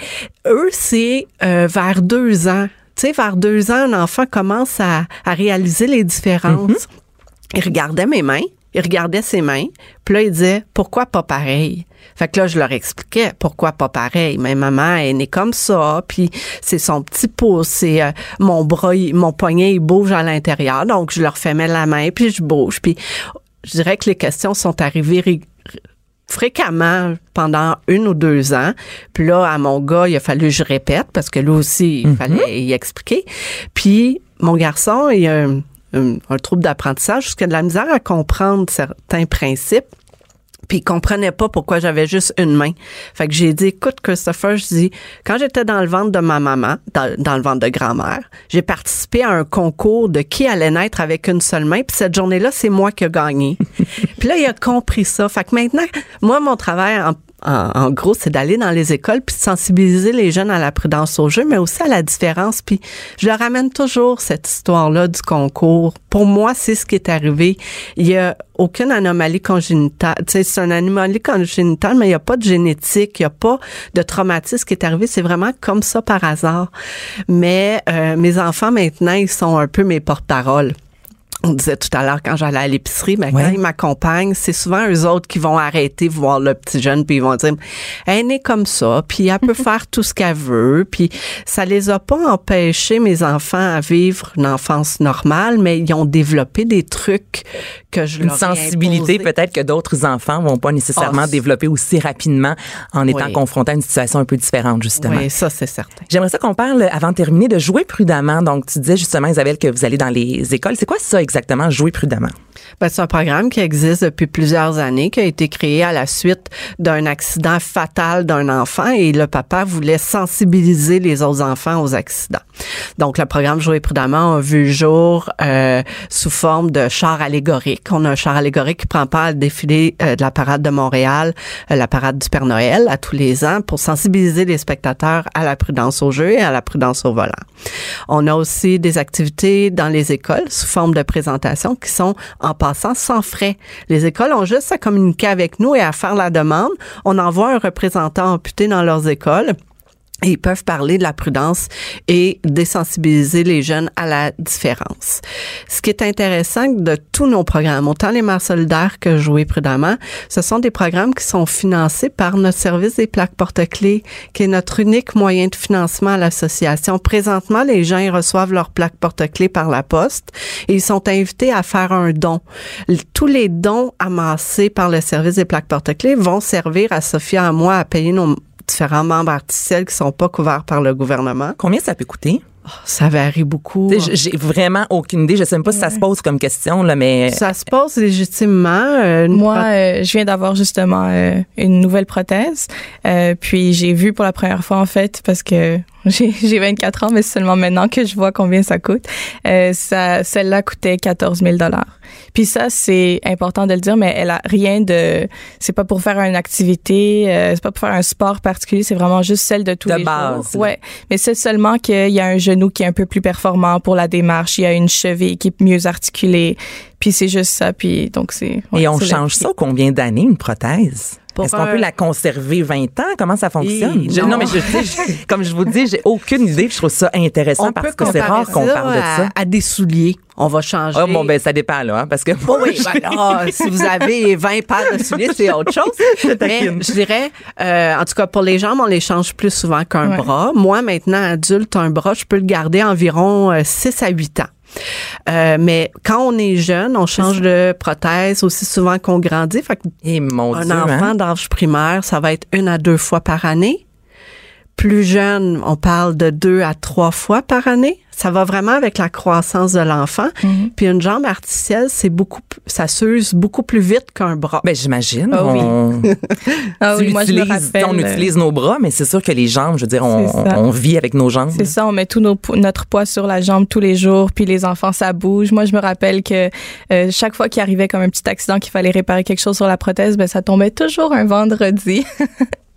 eux, c'est euh, vers deux ans. Tu sais, vers deux ans, un enfant commence à, réaliser les différences. Mm-hmm. Il regardait mes mains, il regardait ses mains, puis là, il disait, pourquoi pas pareil? Fait que là, je leur expliquais pourquoi pas pareil. Mais maman est née comme ça, puis c'est son petit pouce, c'est euh, mon bras, mon poignet, il bouge à l'intérieur. Donc, je leur fais mettre la main, puis je bouge. Puis, je dirais que les questions sont arrivées fréquemment pendant une ou deux ans. Puis là, à mon gars, il a fallu que je répète parce que lui aussi, il mm-hmm. fallait y expliquer. Puis mon garçon, il a un, un trouble d'apprentissage, jusqu'à de la misère à comprendre certains principes puis il comprenait pas pourquoi j'avais juste une main. Fait que j'ai dit, écoute, Christopher, je dis, quand j'étais dans le ventre de ma maman, dans, le ventre de grand-mère, j'ai participé à un concours de qui allait naître avec une seule main. Puis cette journée-là, c'est moi qui ai gagné. puis là, il a compris ça. Fait que maintenant, moi, mon travail en, en, gros, c'est d'aller dans les écoles puis de sensibiliser les jeunes à la prudence au jeu, mais aussi à la différence. Puis je leur ramène toujours cette histoire-là du concours. Pour moi, c'est ce qui est arrivé. Il y a aucune anomalie congénitale. C'est une anomalie congénitale, mais il n'y a pas de génétique, il n'y a pas de traumatisme qui est arrivé. C'est vraiment comme ça par hasard. Mais euh, mes enfants, maintenant, ils sont un peu mes porte-paroles on disait tout à l'heure quand j'allais à l'épicerie, mais quand ils m'accompagnent, c'est souvent eux autres qui vont arrêter voir le petit jeune puis ils vont dire elle est comme ça, puis elle peut faire tout ce qu'elle veut, puis ça les a pas empêchés mes enfants à vivre une enfance normale, mais ils ont développé des trucs que je une sensibilité peut-être que d'autres enfants vont pas nécessairement oh, développer aussi rapidement en étant confrontés à une situation un peu différente justement. Oui, ça c'est certain. J'aimerais ça qu'on parle avant de terminer de jouer prudemment. Donc tu disais justement Isabelle que vous allez dans les écoles, c'est quoi ça exactement Jouer prudemment? Ben, c'est un programme qui existe depuis plusieurs années, qui a été créé à la suite d'un accident fatal d'un enfant et le papa voulait sensibiliser les autres enfants aux accidents. Donc, le programme Jouer prudemment a vu le jour euh, sous forme de char allégorique. On a un char allégorique qui prend part à défilé euh, de la parade de Montréal, euh, la parade du Père Noël à tous les ans pour sensibiliser les spectateurs à la prudence au jeu et à la prudence au volant. On a aussi des activités dans les écoles sous forme de présentation qui sont en passant sans frais. Les écoles ont juste à communiquer avec nous et à faire la demande. On envoie un représentant amputé dans leurs écoles ils peuvent parler de la prudence et désensibiliser les jeunes à la différence. Ce qui est intéressant de tous nos programmes, autant les mères solidaires que Jouer prudemment, ce sont des programmes qui sont financés par notre service des plaques porte-clés, qui est notre unique moyen de financement à l'association. Présentement, les gens ils reçoivent leurs plaques porte-clés par la poste et ils sont invités à faire un don. Tous les dons amassés par le service des plaques porte-clés vont servir à Sophia et à moi à payer nos différents membres artificiels qui sont pas couverts par le gouvernement. Combien ça peut coûter? Oh, ça varie beaucoup. J'ai vraiment aucune idée. Je sais même pas si ça se pose comme question, là, mais. Ça se pose légitimement. Euh, Moi, euh, je viens d'avoir justement euh, une nouvelle prothèse. puis j'ai vu pour la première fois, en fait, parce que j'ai 24 ans, mais c'est seulement maintenant que je vois combien ça coûte. ça, celle-là coûtait 14 000 puis ça, c'est important de le dire, mais elle a rien de. C'est pas pour faire une activité, euh, c'est pas pour faire un sport particulier, c'est vraiment juste celle de tous de les base, jours. Ouais, mais c'est seulement qu'il y a un genou qui est un peu plus performant pour la démarche, il y a une cheville qui est mieux articulée, puis c'est juste ça. Puis donc c'est. Et on change ça combien d'années une prothèse? Est-ce qu'on peut la conserver 20 ans? Comment ça fonctionne? non. mais je, comme je vous dis, j'ai aucune idée. Je trouve ça intéressant parce que c'est rare qu'on parle de ça. À des souliers. On va changer. Oh, bon, ben, ça dépend, là, hein, parce que. oui, ben, si vous avez 20 paires de souliers, c'est autre chose. Mais je dirais, euh, en tout cas, pour les jambes, on les change plus souvent qu'un bras. Moi, maintenant, adulte, un bras, je peux le garder environ 6 euh, à 8 ans. Euh, mais quand on est jeune, on change de prothèse aussi souvent qu'on grandit. Fait Et eh, mon un enfant hein? d'âge primaire, ça va être une à deux fois par année. Plus jeune, on parle de deux à trois fois par année ça va vraiment avec la croissance de l'enfant. Mhm. Puis une jambe artificielle, c'est beaucoup, ça s'use beaucoup plus vite qu'un bras. Ben j'imagine. Ah oui. On, ah oui, moi, je me rappelle, on utilise nos bras, mais c'est sûr que les jambes, je veux dire, on, on vit avec nos jambes. C'est ça, on met tout notre poids sur la jambe tous les jours, puis les enfants, ça bouge. Moi, je me rappelle que euh, chaque fois qu'il arrivait comme un petit accident, qu'il fallait réparer quelque chose sur la prothèse, ben ça tombait toujours un vendredi.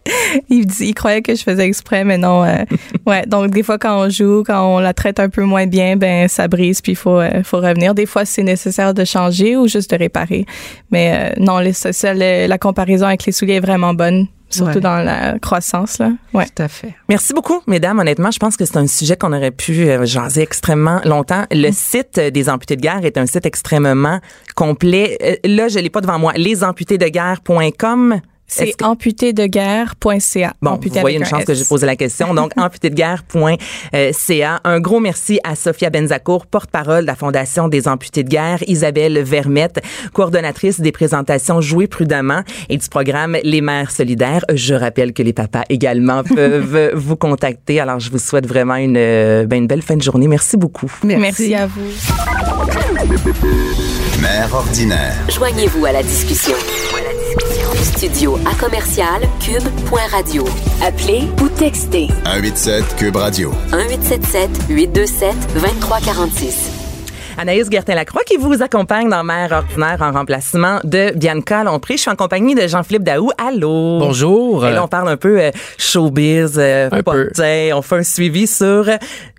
il, il croyait que je faisais exprès, mais non. Euh, ouais, donc des fois quand on joue, quand on la traite un peu moins bien, ben ça brise puis il faut euh, faut revenir. Des fois c'est nécessaire de changer ou juste de réparer. Mais euh, non, les, la comparaison avec les souliers est vraiment bonne surtout dans la croissance. Là. Ouais. Tout à fait. Merci beaucoup, mesdames. Honnêtement, je pense que c'est un sujet qu'on aurait pu jaser extrêmement longtemps. Le mm. site des amputés de guerre est un site extrêmement complet. là, je l'ai pas devant moi. Lesamputédeguerre.com c'est amputédeguerre.ca. Bon, vous voyez une chance que j'ai posé la question. Donc, amputédeguerre.ca. Un gros merci à Sophia Benzacourt, porte-parole de la Fondation des amputés de guerre, Isabelle Vermette, coordonnatrice des présentations Jouer prudemment et du programme Les mères solidaires. Je rappelle que les papas également peuvent vous contacter. Alors, je vous souhaite vraiment une, ben, une belle fin de journée. Merci beaucoup. Merci, merci à vous. Mère ordinaire. Joignez-vous à la discussion. Studio à commercial cube.radio. Appelez ou textez. 187 cube radio. 1877 827 2346. Anaïs Gertin-Lacroix qui vous accompagne dans Mère ordinaire en remplacement de Bianca Lompré. Je suis en compagnie de Jean-Philippe Daou. Allô? Bonjour. Et là, on parle un peu euh, showbiz, euh, un peu. on fait un suivi sur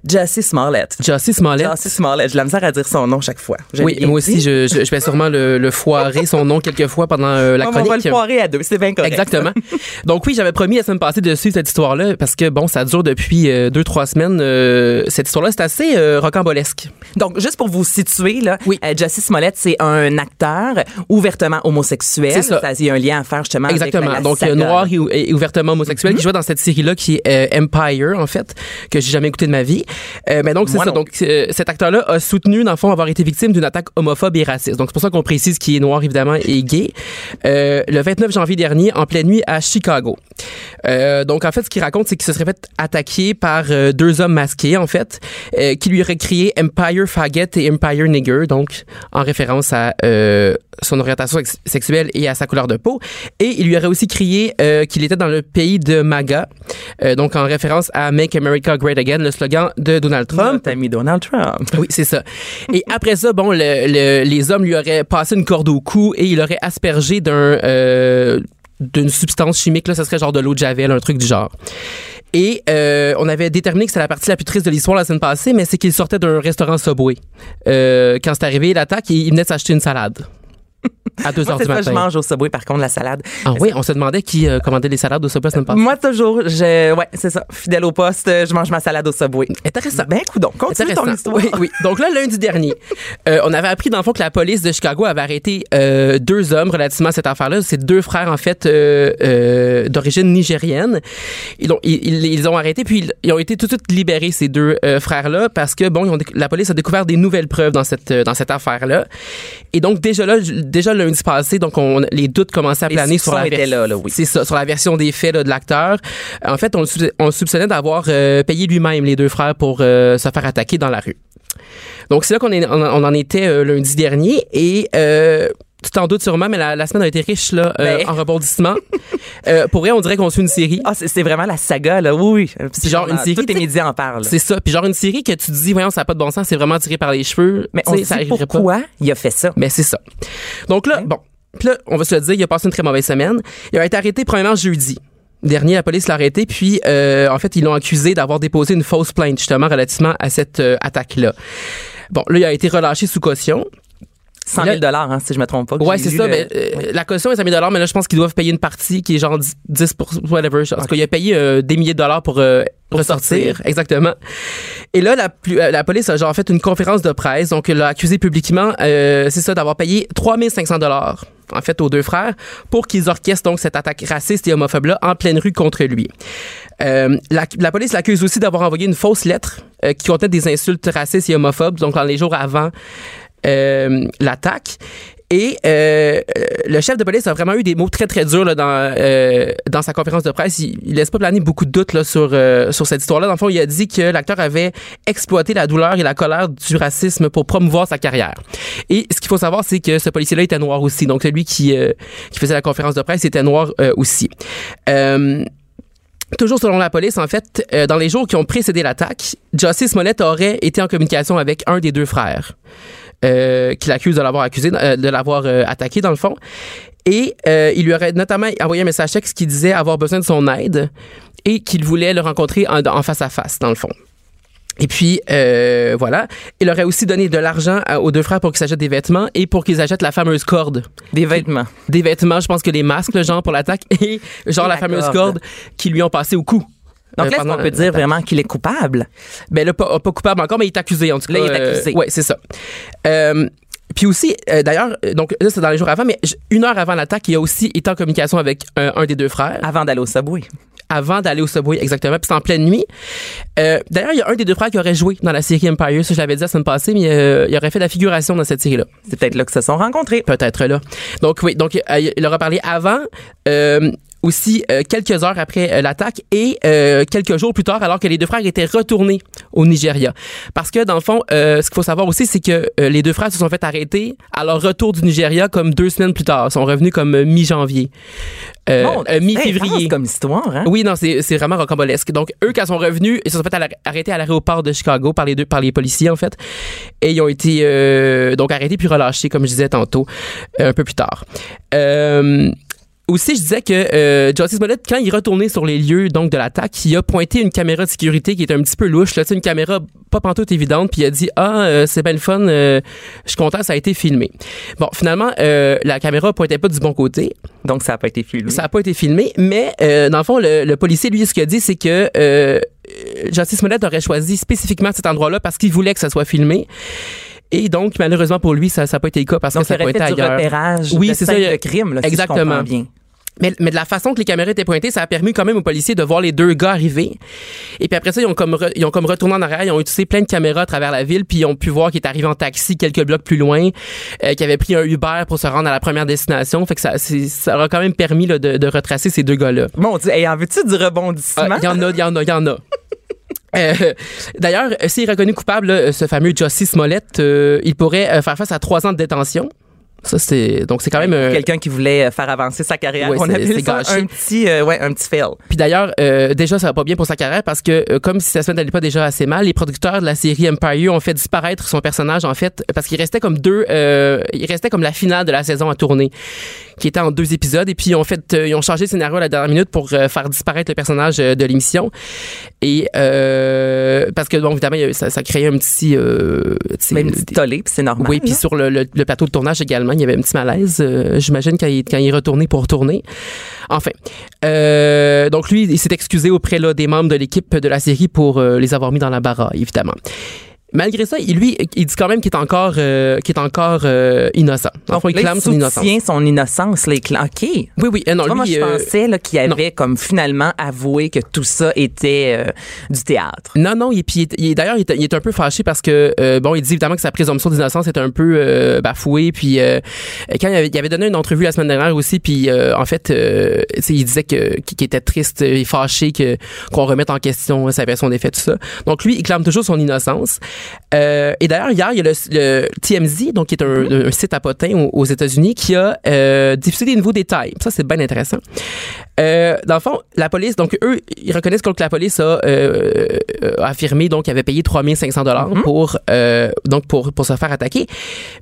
Jussie Smollett. Jussie Smollett. Jussie Smollett. J'ai la misère à dire son nom chaque fois. Oui, moi aussi, je, je, vais sûrement le, foirer son nom quelques fois pendant euh, la chronique. On va le foirer à deux, c'est bien correct. Exactement. Donc oui, j'avais promis la semaine passée de suivre cette histoire-là parce que bon, ça dure depuis euh, deux, trois semaines. Euh, cette histoire-là, c'est assez rocambolesque. Donc, juste pour vous situer, là, oui. Jussie Smollett, c'est un acteur ouvertement homosexuel. C'est ça. Il y a un lien à faire justement Exactement. avec Donc, noir et, ouvertement homosexuel qui mm-hmm. joue dans cette série-là qui est Empire, en fait, que j'ai jamais écouté de ma vie. Euh, mais donc, c'est ça. Donc, euh, cet acteur-là a soutenu, dans le fond, avoir été victime d'une attaque homophobe et raciste. Donc, c'est pour ça qu'on précise qu'il est noir, évidemment, et gay. Euh, le 29 janvier dernier, en pleine nuit, à Chicago. Donc, en fait, ce qu'il raconte, c'est qu'il se serait fait attaquer par deux hommes masqués, en fait, qui lui auraient crié Empire Faggot et Empire Nigger, donc en référence à son orientation sex- sexuelle et à sa couleur de peau. Et il lui aurait aussi crié qu'il était dans le pays de MAGA, donc en référence à Make America Great Again, le slogan de Donald Trump. Notre ami Donald Trump. Oui, c'est ça. Et après ça, bon, le- le- les hommes lui auraient passé une corde au cou et il aurait aspergé d'un euh, d'une substance chimique là, ça serait genre de l'eau de javel, un truc du genre. Et euh, on avait déterminé que c'était la partie la plus triste de l'histoire la semaine passée, mais c'est qu'il sortait d'un restaurant Subway. Euh, quand c'est arrivé l'attaque, il il venait s'acheter une salade. À 2 Moi, heures c'est du ça, je matin. mange au Subway, par contre, la salade. Ah oui, on se demandait qui euh, commandait les salades au Subway semaine passée. Moi, toujours, je, ouais, c'est ça. Fidèle au poste, je mange ma salade au Subway. Intéressant. Ben, coudon, continue ton histoire. Oui, oui. Donc là, lundi dernier, euh, on avait appris dans le fond que la police de Chicago avait arrêté euh, deux hommes relativement à cette affaire-là. C'est deux frères en fait d'origine nigérienne. Ils ont, ils, ils- ils ont arrêté puis ils, ils ont été tout de suite libérés ces deux frères-là parce que bon, ils ont déc- la police a découvert des nouvelles preuves dans cette dans cette affaire-là. Et donc déjà là, déjà lundi passé, donc on, les doutes commençaient à Les planer sur la soupçons étaient vers- là, là, oui. C'est ça, sur la version des faits là, de l'acteur. En fait, on le soupçonnait- on le soupçonnait d'avoir euh, payé lui-même les deux frères pour euh, se faire attaquer dans la rue. Donc, c'est là qu'on est- on, on en était euh, lundi dernier et tu t'en doutes sûrement, mais la, la semaine a été riche là, euh, Ben. en rebondissements. Euh, pour vrai, on dirait qu'on suit une série. Ah, c'est vraiment la saga, là. Oui, oui. Puis genre une série, Tous les médias en parlent. C'est ça. Puis genre une série que tu te dis, voyons, ça n'a pas de bon sens, c'est vraiment tiré par les cheveux. Mais on ça pas. pourquoi il a fait ça. Mais c'est ça. Donc là, bon. Puis là, on va se le dire, il a passé une très mauvaise semaine. Il a été arrêté premièrement jeudi. Dernier, la police l'a arrêté, puis euh, en fait, ils l'ont accusé d'avoir déposé une fausse plainte justement relativement à cette euh, attaque-là. Bon, là, il a été relâché sous caution. 100 000 hein, si je me trompe pas. Ouais, c'est ça. le- Mais, euh. La caution est 100 000 mais là, je pense qu'ils doivent payer une partie qui est genre 10, 10 whatever. En tout cas, il a payé euh, des milliers de dollars pour, euh, ressortir. sortir. Exactement. Et là, la, police a genre fait une conférence de presse. Donc, elle l'a accusé publiquement, c'est ça, d'avoir payé 3500 dollars en fait, aux deux frères, pour qu'ils orchestrent donc cette attaque raciste et homophobe-là en pleine rue contre lui. Euh, la, la police l'accuse aussi d'avoir envoyé une fausse lettre euh, qui contenait des insultes racistes et homophobes, donc dans les jours avant l'attaque. Et euh, euh, le chef de police a vraiment eu des mots très très durs là, dans euh, dans sa conférence de presse. Il, il laisse pas planer beaucoup de doutes là, sur euh, sur cette histoire-là. Dans le fond, il a dit que l'acteur avait exploité la douleur et la colère du racisme pour promouvoir sa carrière. Et ce qu'il faut savoir, c'est que ce policier-là était noir aussi. Donc celui qui euh, qui faisait la conférence de presse était noir euh, aussi. Euh, Toujours selon la police, en fait, euh, dans les jours qui ont précédé l'attaque, Justice Smollett aurait été en communication avec un des deux frères euh, qui l'accuse de l'avoir accusé, euh, de l'avoir euh, attaqué dans le fond. Et il lui aurait notamment envoyé un message texte qui disait avoir besoin de son aide et qu'il voulait le rencontrer en, en face à face, dans le fond. Et puis, euh, voilà. Il aurait aussi donné de l'argent aux deux frères pour qu'ils s'achètent des vêtements et pour qu'ils achètent la fameuse corde. Des vêtements. Des vêtements, je pense que les masques, le genre pour l'attaque, et genre la, la fameuse corde. corde qu'ils lui ont passé au cou. Donc Euh, là, est-ce pendant qu'on peut dire vraiment qu'il est coupable? Ben là, pas, pas coupable encore, mais il est accusé en tout cas. Là, il est accusé. oui, c'est ça. Euh, puis aussi, euh, d'ailleurs, euh, donc là, c'est dans les jours avant, mais une heure avant l'attaque, il a aussi été en communication avec euh, un des deux frères Avant d'aller au Subway. avant d'aller au Subway, exactement. Puis c'est en pleine nuit. Euh, d'ailleurs, il y a un des deux frères qui aurait joué dans la série Empire. Ça, je l'avais dit la semaine passée, mais euh, il aurait fait la figuration dans cette série-là. C'est peut-être là que se sont rencontrés. Peut-être là. Donc oui, donc euh, il aura parlé avant. Aussi euh, quelques heures après euh, l'attaque et euh, quelques jours plus tard alors que les deux frères étaient retournés au Nigeria. Parce que dans le fond, ce qu'il faut savoir aussi, c'est que les deux frères se sont fait arrêter à leur retour du Nigeria comme deux semaines plus tard. Ils sont revenus comme mi-janvier. Bon, mi-février. comme histoire, hein? Oui, non, c'est vraiment rocambolesque. Donc, eux, quand ils sont revenus, ils se sont fait arrêter à l'aéroport de Chicago par les deux, par les policiers, en fait. Et ils ont été, donc, arrêtés puis relâchés, comme je disais tantôt, un peu plus tard. Euh, aussi, je disais que euh, Justice Smollett, quand il retourné sur les lieux donc de l'attaque, il a pointé une caméra de sécurité qui est un petit peu louche, là, une caméra pas pantoute évidente, puis il a dit ah euh, c'est bien le fun, euh, je suis content, ça a été filmé. Bon, finalement, euh, la caméra pointait pas du bon côté, Donc, ça n'a pas été filmé. ça n'a pas été filmé, mais euh, dans le fond, le, le policier, lui, ce qu'il a dit, c'est que euh, Justice Smollett aurait choisi spécifiquement cet endroit-là parce qu'il voulait que ça soit filmé. Et donc, malheureusement pour lui, ça n'a pas été le cas parce Donc, que ça aurait fait du ailleurs. repérage Oui, c'est ça, de crime, là, si je Exactement. bien. Mais, mais de la façon que les caméras étaient pointées, ça a permis quand même aux policiers de voir les deux gars arriver. Et puis après ça, ils ont comme, re- ils ont comme retourné en arrière, ils ont utilisé plein de caméras à travers la ville, puis ils ont pu voir qu'il est arrivé en taxi quelques blocs plus loin, euh, qu'il avait pris un Uber pour se rendre à la première destination. Fait que ça, ça aura quand même permis là, de, de retracer ces deux gars-là. Mon Dieu, hey, en veux-tu du rebondissement? Ah, Il y en a, il y en a, il y en a. Euh, D'ailleurs, euh, s'il est reconnu coupable, là, ce fameux Jossie Smollett, euh, il pourrait euh, faire face à trois ans de détention. Ça, c'est donc c'est quand même. euh, Quelqu'un qui voulait euh, faire avancer sa carrière. Ouais, On c'est- appelle ça gâché. un petit, euh, ouais, un petit fail. Puis d'ailleurs, euh, déjà, ça va pas bien pour sa carrière parce que, euh, comme si sa semaine n'allait pas déjà assez mal, les producteurs de la série Empire ont fait disparaître son personnage, en fait, parce qu'il restait comme deux, euh, il restait comme la finale de la saison à tourner, qui était en deux épisodes. Et puis, ils ont fait, euh, ils ont changé le scénario à la dernière minute pour euh, faire disparaître le personnage euh, de l'émission. Et, euh, parce que, bon, évidemment, ça, ça créait un petit, Même petit tollé, puis c'est normal. oui, puis sur le, le- le plateau de tournage également, il y avait un petit malaise, j'imagine, quand il, quand il est retourné pour tourner. Enfin. Donc, lui, il s'est excusé auprès là, des membres de l'équipe de la série pour les avoir mis dans la barra, évidemment. Malgré ça, il, lui, il dit quand même qu'il est encore, euh, qu'il est encore euh, innocent. Fond, il là, clame son innocence. son innocence. Là, il cla- OK. Oui, oui. euh, non, Moi, moi, lui, je euh, pensais là, qu'il avait comme finalement avoué que tout ça était euh, du théâtre. Non, non, et puis d'ailleurs, il, est- il est un peu fâché parce que, euh, bon, il dit évidemment que sa présomption d'innocence est un peu euh, bafouée, puis euh, quand il avait, il avait donné une entrevue la semaine dernière aussi, puis euh, en fait, euh, il disait que qu'il était triste et fâché que qu'on remette en question sa version des faits, tout ça. Donc lui, il clame toujours son innocence. Euh, et d'ailleurs, hier, il y a le, le TMZ, donc qui est un, un site à potins aux, aux États-Unis, qui a euh, diffusé des nouveaux détails. Ça, c'est bien intéressant. Euh, dans le fond, la police, donc eux, ils reconnaissent que la police a affirmé donc qu'il avait payé 3500 dollars pour euh, donc pour pour se faire attaquer.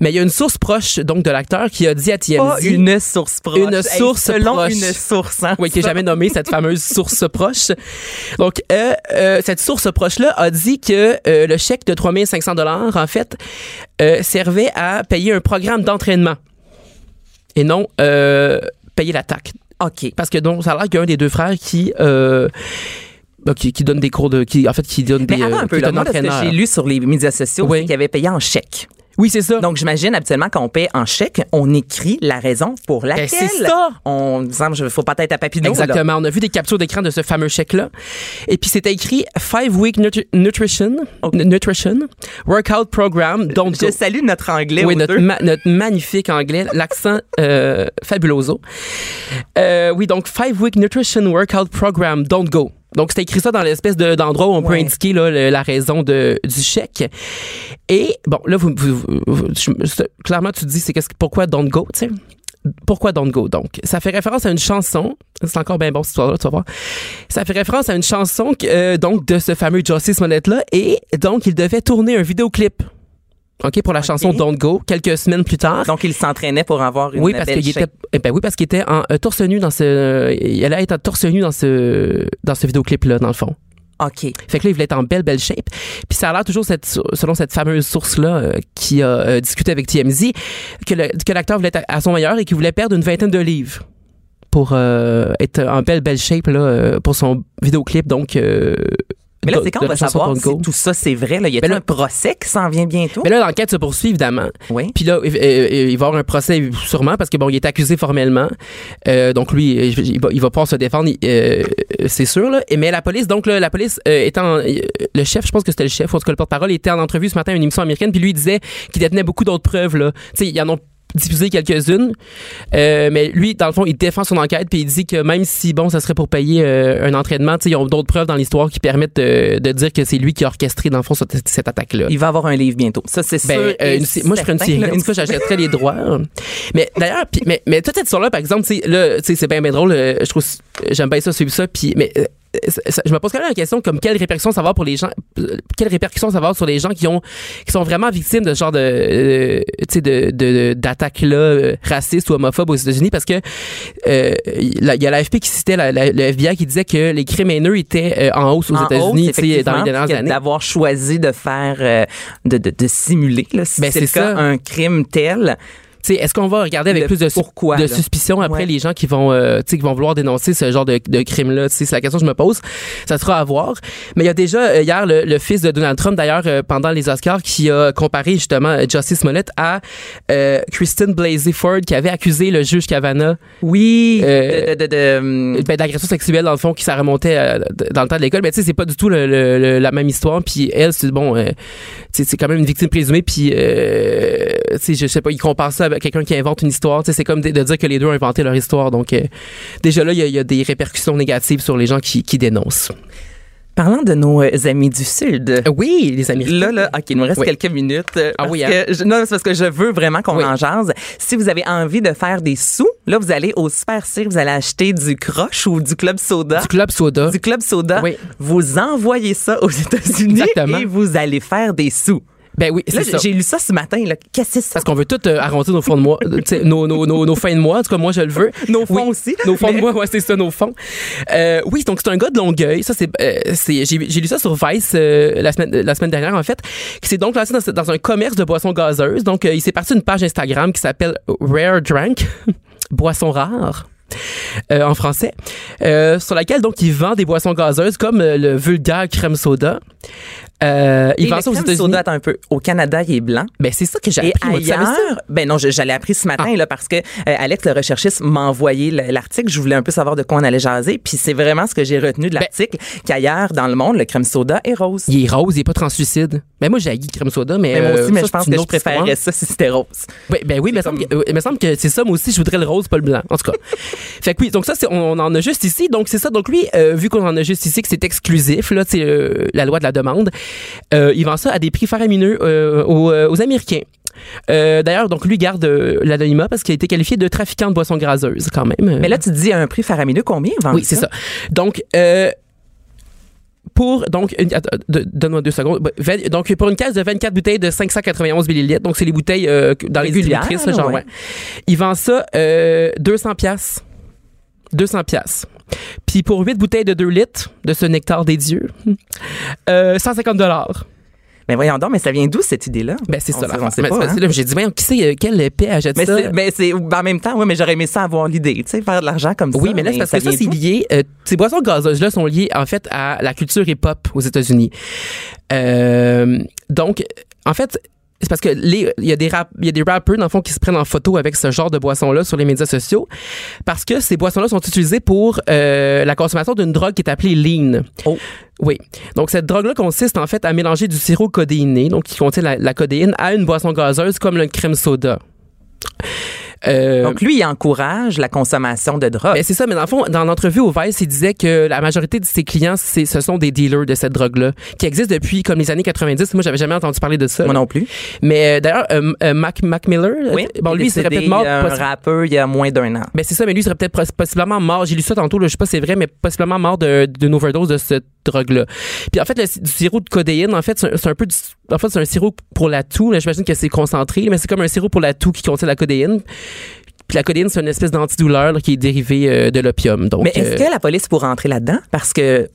Mais il y a une source proche donc de l'acteur qui a dit à TMZ Pas une source proche. Une Hey, source selon proche. une source. Hein, oui, qui est jamais nommée cette fameuse source proche. Donc, cette source proche-là a dit que le chèque de 3500 dollars, en fait, euh, servait à payer un programme d'entraînement et non euh, payer l'attaque. OK. Parce que donc, ça a l'air qu'il y a un des deux frères qui euh, bah, qui, qui donne des cours de qui en fait qui donne des Mais attends un euh, peu, là, moi, que j'ai lu sur les médias sociaux, Oui. qu'il avait payé en chèque. Oui, c'est ça. Donc, j'imagine, habituellement, quand on paye en chèque, on écrit la raison pour laquelle. Ben, c'est ça. On, exemple, je faut pas être à Papineau. là. Exactement. On a vu des captures d'écran de ce fameux chèque-là. Et puis, c'était écrit Five Week Nutri- Nutrition, Nutrition Workout Program, Don't Go. Je salue notre anglais Oui, notre, ma- notre magnifique anglais, l'accent euh, fabuloso. Euh, oui, donc Five Week Nutrition Workout Program, Don't Go. Donc, c'était écrit ça dans l'espèce de- d'endroit où on peut indiquer là, le- la raison de, du chèque. Et, bon, là, vous, vous- vous- je- clairement, tu te dis, c'est qu'est-ce que- pourquoi Don't Go, tu sais? Pourquoi Don't Go? Donc, ça fait référence à une chanson. C'est encore bien bon, cette histoire-là, tu vas voir. Ça fait référence à une chanson, euh, donc, de ce fameux Jossie Smollett-là. Et, donc, il devait tourner un vidéoclip. OK, pour la chanson Don't Go, quelques semaines plus tard. Donc, il s'entraînait pour avoir une oui, parce qu'il était, eh ben oui, parce qu'il était en euh, torse nu dans ce, il allait être en torse nu dans ce, dans ce vidéoclip-là, dans le fond. OK. Fait que là, il voulait être en belle, belle shape. Puis ça a l'air toujours, cette, selon cette fameuse source-là euh, qui a euh, discuté avec TMZ, que le- que l'acteur voulait être à son meilleur et qu'il voulait perdre une vingtaine de livres pour euh, être en belle, belle shape là, pour son vidéoclip. Donc, Mais là, c'est quand on va savoir si tout ça, c'est vrai. Là? Y a là- un procès qui s'en vient bientôt? Mais là, l'enquête se poursuit, évidemment. oui. Puis là, il va y avoir un procès sûrement parce que bon, il est accusé formellement. Euh, donc lui, il va, il va pouvoir se défendre, euh, c'est sûr. Là. Mais la police, donc là, la police euh, étant euh, le chef, je pense que c'était le chef, ou en tout cas le porte-parole, était en entrevue ce matin à une émission américaine, puis lui il disait qu'il détenait beaucoup d'autres preuves. Là, tu sais, il y en a diffusé quelques-unes, euh, mais lui, dans le fond, il défend son enquête puis il dit que même si bon, ça serait pour payer euh, un entraînement, tu sais, ils ont d'autres preuves dans l'histoire qui permettent de, de dire que c'est lui qui a orchestré dans le fond cette, cette attaque-là. Il va avoir un livre bientôt. Ça, c'est Ben, sûr. euh, une moi, je ferais une série. Une fois, j'achèterais les droits. Mais d'ailleurs, mais, mais toute cette histoire-là, par exemple, tu sais, là, c'est bien, bien drôle. euh, Je trouve, j'aime bien ça, suivre ça. Puis, mais euh, je me pose quand même la question comme quelles répercussions ça va avoir pour les gens, quelles répercussions ça va avoir sur les gens qui ont, qui sont vraiment victimes de ce genre de, euh, tu sais, de, de, d'attaques là euh, racistes ou homophobes aux États-Unis, parce que euh, il y a- il y a l'AFP qui citait la- la- le FBI qui disait que les crimes haineux étaient euh, en hausse aux États-Unis, hausse, tu sais, dans les dernières années. D'avoir choisi de faire, euh, de, de, de simuler, là, si Ben, c'est cas, ça. un crime tel est-ce qu'on va regarder avec Le plus de, pourquoi, de là? suspicion après Ouais. les gens qui vont, euh, tu sais, qui vont vouloir dénoncer ce genre de, de crime-là? Tu sais, C'est la question que je me pose. Ça sera à voir. Mais il y a déjà euh, hier le, le fils de Donald Trump, d'ailleurs, euh, pendant les Oscars, qui a comparé justement euh, Justice Smollett à euh, Kristen Blasey Ford, qui avait accusé le juge Kavanaugh Oui, de, de, de, ben, d'agression sexuelle dans le fond qui ça remontait dans le temps de l'école mais tu sais c'est pas du tout le- le- la même histoire puis elle c'est bon c'est quand même une victime présumée puis tu sais je sais pas il compare ça avec quelqu'un qui invente une histoire c'est comme de, de dire que les deux ont inventé leur histoire donc euh, déjà là il y a, il y a des répercussions négatives sur les gens qui, qui dénoncent Parlant de nos euh, amis du Sud. Oui les Américains Là, là, OK, il nous reste Oui. quelques minutes. euh, Ah oui, hein? que je- non, c'est parce que je veux vraiment qu'on Oui. en jase. Si vous avez envie de faire des sous, là, vous allez au Super vous allez acheter du croche ou du Club Soda. du club soda Du Club Soda. Oui. Vous envoyez ça aux États-Unis et vous allez faire des sous. Ben oui c'est ça j'ai lu ça ce matin. là. Qu'est-ce que c'est ça? parce qu'on veut tout euh, arrondir nos fonds de mois, euh, nos, nos, nos, nos fins de mois. En tout cas, moi, je le veux. Nos fonds Oui, aussi. Nos fonds Mais- de mois, ouais, c'est ça, nos fonds. Euh, oui, donc c'est un gars de Longueuil. Ça, c'est, euh, j'ai, lu ça sur Vice la semaine, la semaine dernière, en fait, qui s'est donc lancé dans, dans un commerce de boissons gazeuses. Donc, il s'est parti d'une page Instagram qui s'appelle Rare Drank, boissons rares. euh, en français, euh, sur laquelle donc il vend des boissons gazeuses comme euh, le vulgaire crème soda. Euh, il Et ça aux États-Unis. un peu. Au Canada, il est blanc. Ben c'est ça que j'ai Et appris. moi, ça? ailleurs, ben non, l'ai appris ce matin Ah. là parce que euh, Alex le recherchiste m'a envoyé le- l'article. Je voulais un peu savoir de quoi on allait jaser, puis c'est vraiment ce que j'ai retenu de l'article qu'ailleurs dans le monde, le crème soda est rose. Il est rose, il est pas translucide. Ben moi j'ai crème soda, mais, Mais moi euh, aussi, mais ça, je pense que je préférerais ça si c'était rose. Ben, ben oui, il me, semble que, euh, il me semble que c'est ça, moi aussi, je voudrais le rose, pas le blanc. En tout cas. fait que oui, donc ça, on, on en a juste ici. Donc c'est ça. Donc lui, euh, vu qu'on en a juste ici, que c'est exclusif, là, c'est euh, la loi de la demande, euh, il vend ça à des prix faramineux euh, aux, euh, aux Américains. Euh, D'ailleurs, donc lui garde l'anonymat parce qu'il a été qualifié de trafiquant de boissons graseuses quand même. Mais là, tu te dis à un prix faramineux combien vend Oui, c'est ça? Donc, pour donc une- attends, de- donne-moi deux secondes. Bah, Donc pour une caisse de 24 bouteilles de 591 millilitres, donc c'est les bouteilles euh, dans les distributrices, genre ouais. ouais. Il vend ça euh, 200 pièces. 200 pièces. Puis pour 8 bouteilles de 2 litres de ce nectar des dieux, euh, 150 dollars. Mais voyons donc, mais ça vient d'où cette idée-là? Ben c'est ça. sait- on sait pas, c'est- hein? J'ai dit voyons, qui c'est euh, quel épée achète Mais ça? mais c'est en même temps, oui, mais j'aurais aimé ça avoir l'idée, tu sais, faire de l'argent comme ça. Oui, mais là, c'est parce que ça, c'est lié. euh, ces boissons gazeuses-là sont liées, en fait, à la culture hip-hop aux États-Unis. Euh, donc, en fait, c'est parce que les, il y a des rap, il y a des rappeurs dans le fond qui se prennent en photo avec ce genre de boissons-là sur les médias sociaux parce que ces boissons-là sont utilisées pour euh, la consommation d'une drogue qui est appelée lean. Oh. Oui. Donc cette drogue-là consiste en fait à mélanger du sirop codéiné, donc qui contient la, la codéine, à une boisson gazeuse comme le crème soda. Euh, Donc lui, il encourage la consommation de drogue. ben, c'est ça, mais dans le fond, dans l'entrevue au Vice, il disait que la majorité de ses clients, c'est, ce sont des dealers de cette drogue-là, qui existent depuis comme les années 90. Moi, j'avais jamais entendu parler de ça. Moi non plus. Mais euh, d'ailleurs, euh, Mac, Mac Miller, Oui. bon, lui, il serait peut-être mort. Un rappeur il y a moins d'un an. ben, c'est ça, mais lui, il serait peut-être pos- possiblement mort. J'ai lu ça tantôt, là, je sais pas si c'est vrai, mais possiblement mort de, d'une overdose de cette drogue-là. Puis en fait, le, du sirop de codéine, en fait, c'est un, peu du, en fait, c'est un sirop pour la toux. J'imagine que c'est concentré, mais c'est comme un sirop pour la toux qui contient la codéine. Puis la codéine, c'est une espèce d'antidouleur qui est dérivée euh, de l'opium. Donc, Mais est-ce euh, que la police pourrait entrer là-dedans? Parce que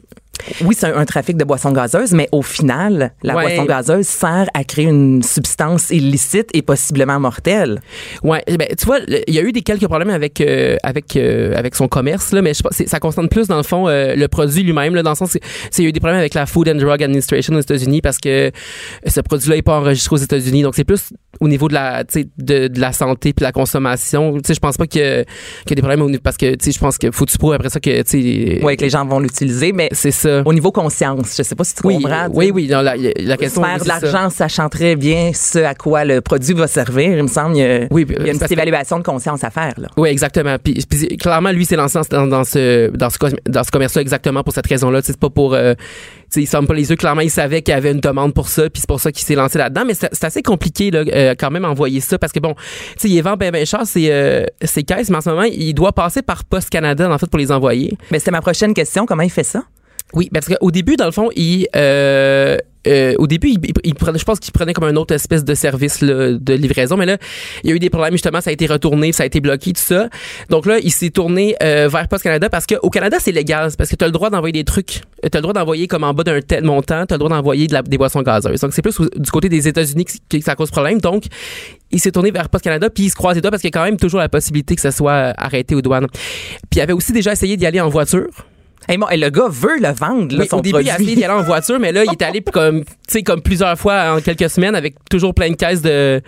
oui, c'est un, un trafic de boissons gazeuses, mais au final, la Ouais. boisson gazeuse sert à créer une substance illicite et possiblement mortelle. Ouais, eh ben tu vois, il y a eu des quelques problèmes avec euh, avec euh, avec son commerce là, mais je pense c'est- ça concerne plus dans le fond euh, le produit lui-même là, dans le sens c'est il y a eu des problèmes avec la Food and Drug Administration aux États-Unis parce que ce produit-là est pas enregistré aux États-Unis, donc c'est plus au niveau de la de, de la santé puis la consommation. Tu sais, je pense pas que qu'il y a des problèmes au parce que tu sais, je pense que faut tu prouves après ça que tu sais Oui, que les gens vont l'utiliser, mais c'est ça. Au niveau conscience, je sais pas si tu Oui, comprends. oui, oui, non, la, la question Faire de c'est l'argent, sachant très bien ce à quoi le produit va servir, il me semble, il y a, Oui, il y a une parce petite évaluation de conscience à faire. Là. Oui, exactement. Puis, puis clairement, lui, s'est lancé dans, dans ce dans ce dans ce commerce-là exactement pour cette raison-là. C'est pas pour, euh, il ferme pas les yeux. Clairement, il savait qu'il y avait une demande pour ça, puis c'est pour ça qu'il s'est lancé là-dedans. Mais c'est c'est assez compliqué là, euh, quand même envoyer ça parce que bon, tu sais, il vend ben ben cher ses euh, ses caisses, mais en ce moment, il doit passer par Post Canada en fait pour les envoyer. Mais c'était ma prochaine question. Comment il fait ça? Oui, parce qu'au début, dans le fond, il, euh, euh, au début, il, il prenait, je pense qu'il prenait comme un autre espèce de service de livraison, mais là, il y a eu des problèmes justement, ça a été retourné, ça a été bloqué, tout ça. Donc là, il s'est tourné euh, vers Post Canada parce qu'au Canada, c'est légal, parce que tu as le droit d'envoyer des trucs, tu as le droit d'envoyer comme en bas d'un tel montant, tu le droit d'envoyer des boissons gazeuses. Donc c'est plus du côté des États-Unis que, ça cause problème. Donc il s'est tourné vers Post Canada puis il se croise les parce qu'il y a quand même toujours la possibilité que ça soit arrêté aux douanes. Puis il avait aussi déjà essayé d'y en voiture. Hey, bon, et le gars veut le vendre, là, Oui, son au début, produit. il a essayé d'y aller en voiture, mais là, il est allé comme, comme plusieurs fois en quelques semaines avec toujours plein de caisses de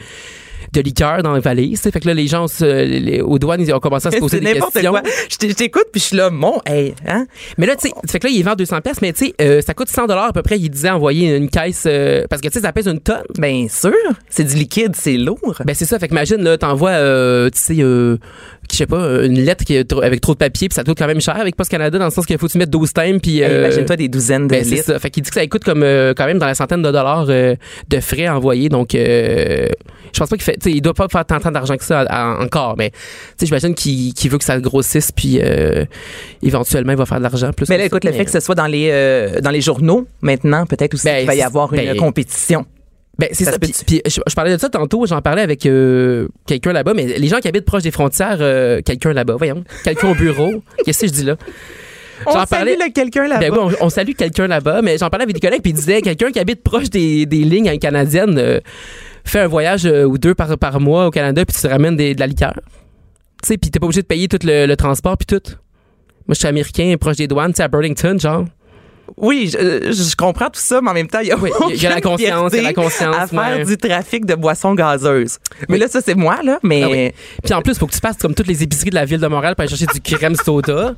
de liqueur dans les valises. Fait que là, les gens se- les- aux douanes, ils ont commencé à se poser des questions. quoi. Je t'écoute, puis je suis là, mon, hey, hein? Mais là, tu sais, fait que là, il vend 200 pièces, mais tu sais, euh, ça coûte 100 dollars à peu près. Il disait envoyer une caisse euh, parce que tu sais, ça pèse une tonne. Bien sûr, c'est du liquide, c'est lourd. Ben c'est ça. Fait qu'imagine là, t'envoies, euh, tu sais, euh, je sais pas, une lettre qui est avec trop de papier, puis ça coûte quand même cher avec Post Canada dans le sens qu'il faut que tu mettes 12 timbres, puis. Euh, Imagine-toi des douzaines de Ben, c'est litres. ça. Fait qu'il dit que ça coûte comme euh, quand même dans la centaine de dollars euh, de frais envoyés. Donc, euh, je pense pas qu'il fait. Il doit pas faire tant, tant d'argent que ça à- à- encore. Mais tu sais, j'imagine qu'il veut que ça grossisse, puis euh, éventuellement, il va faire de l'argent plus. Mais là, ça. écoute, le Mais- fait que ce soit dans les, euh, dans les journaux, maintenant, peut-être aussi Ben, qu'il va y avoir une ben, compétition. Ben, c'est Ça ça. Puis, je, je parlais de ça tantôt, j'en parlais avec euh, quelqu'un là-bas, mais les gens qui habitent proche des frontières, euh, quelqu'un là-bas, voyons, quelqu'un au bureau, qu'est-ce que je dis là? On J'en salue quelqu'un là-bas. Ben oui, on, on salue quelqu'un là-bas, mais j'en parlais avec des collègues, puis ils disaient quelqu'un qui habite proche des, des lignes canadiennes euh, fait un voyage euh, ou deux par, par mois au Canada, puis tu te ramènes des- de la liqueur. Tu sais, puis t'es pas obligé de payer tout le, le transport, puis tout. Moi, je suis américain, proche des douanes, tu sais, à Burlington, genre. Oui, je, je comprends tout ça, mais en même temps, il y a, Oui, y a la conscience, il y a la conscience, à faire ouais. du trafic de boissons gazeuses. Mais Oui. là, ça, c'est moi, là. Mais Ah oui. Puis en plus, faut que tu passes comme toutes les épiceries de la ville de Montréal pour aller chercher du crème soda.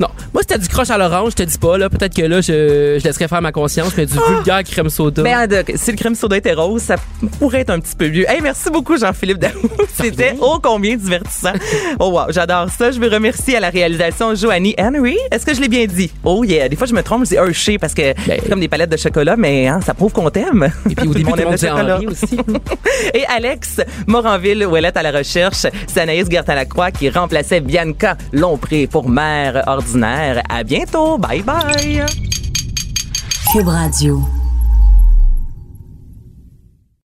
Non, moi c'était du croche à l'orange, je te dis pas là, peut-être que là je, je laisserais faire ma conscience, mais du vulgaire crème soda. Mais de- si le crème soda était rose, ça pourrait être un petit peu mieux. Hey, merci beaucoup, Jean-Philippe Daou. C'était ô combien divertissant. Oh wow, j'adore ça. Je veux remercier à la réalisation Joanie Henry. Est-ce que je l'ai bien dit? Oh yeah. Des fois, je me trompe, je dis Hershey parce que Ben- c'est comme des palettes de chocolat, mais hein, ça prouve qu'on t'aime. Et puis au début, tout le monde disait Henri aussi. Et Alex Moranville, Ouellette à la recherche. C'est Anaïs Gertin-Lacroix qui remplaçait Bianca Lompré pour mère ordinaire. À bientôt. Bye bye. Cube Radio.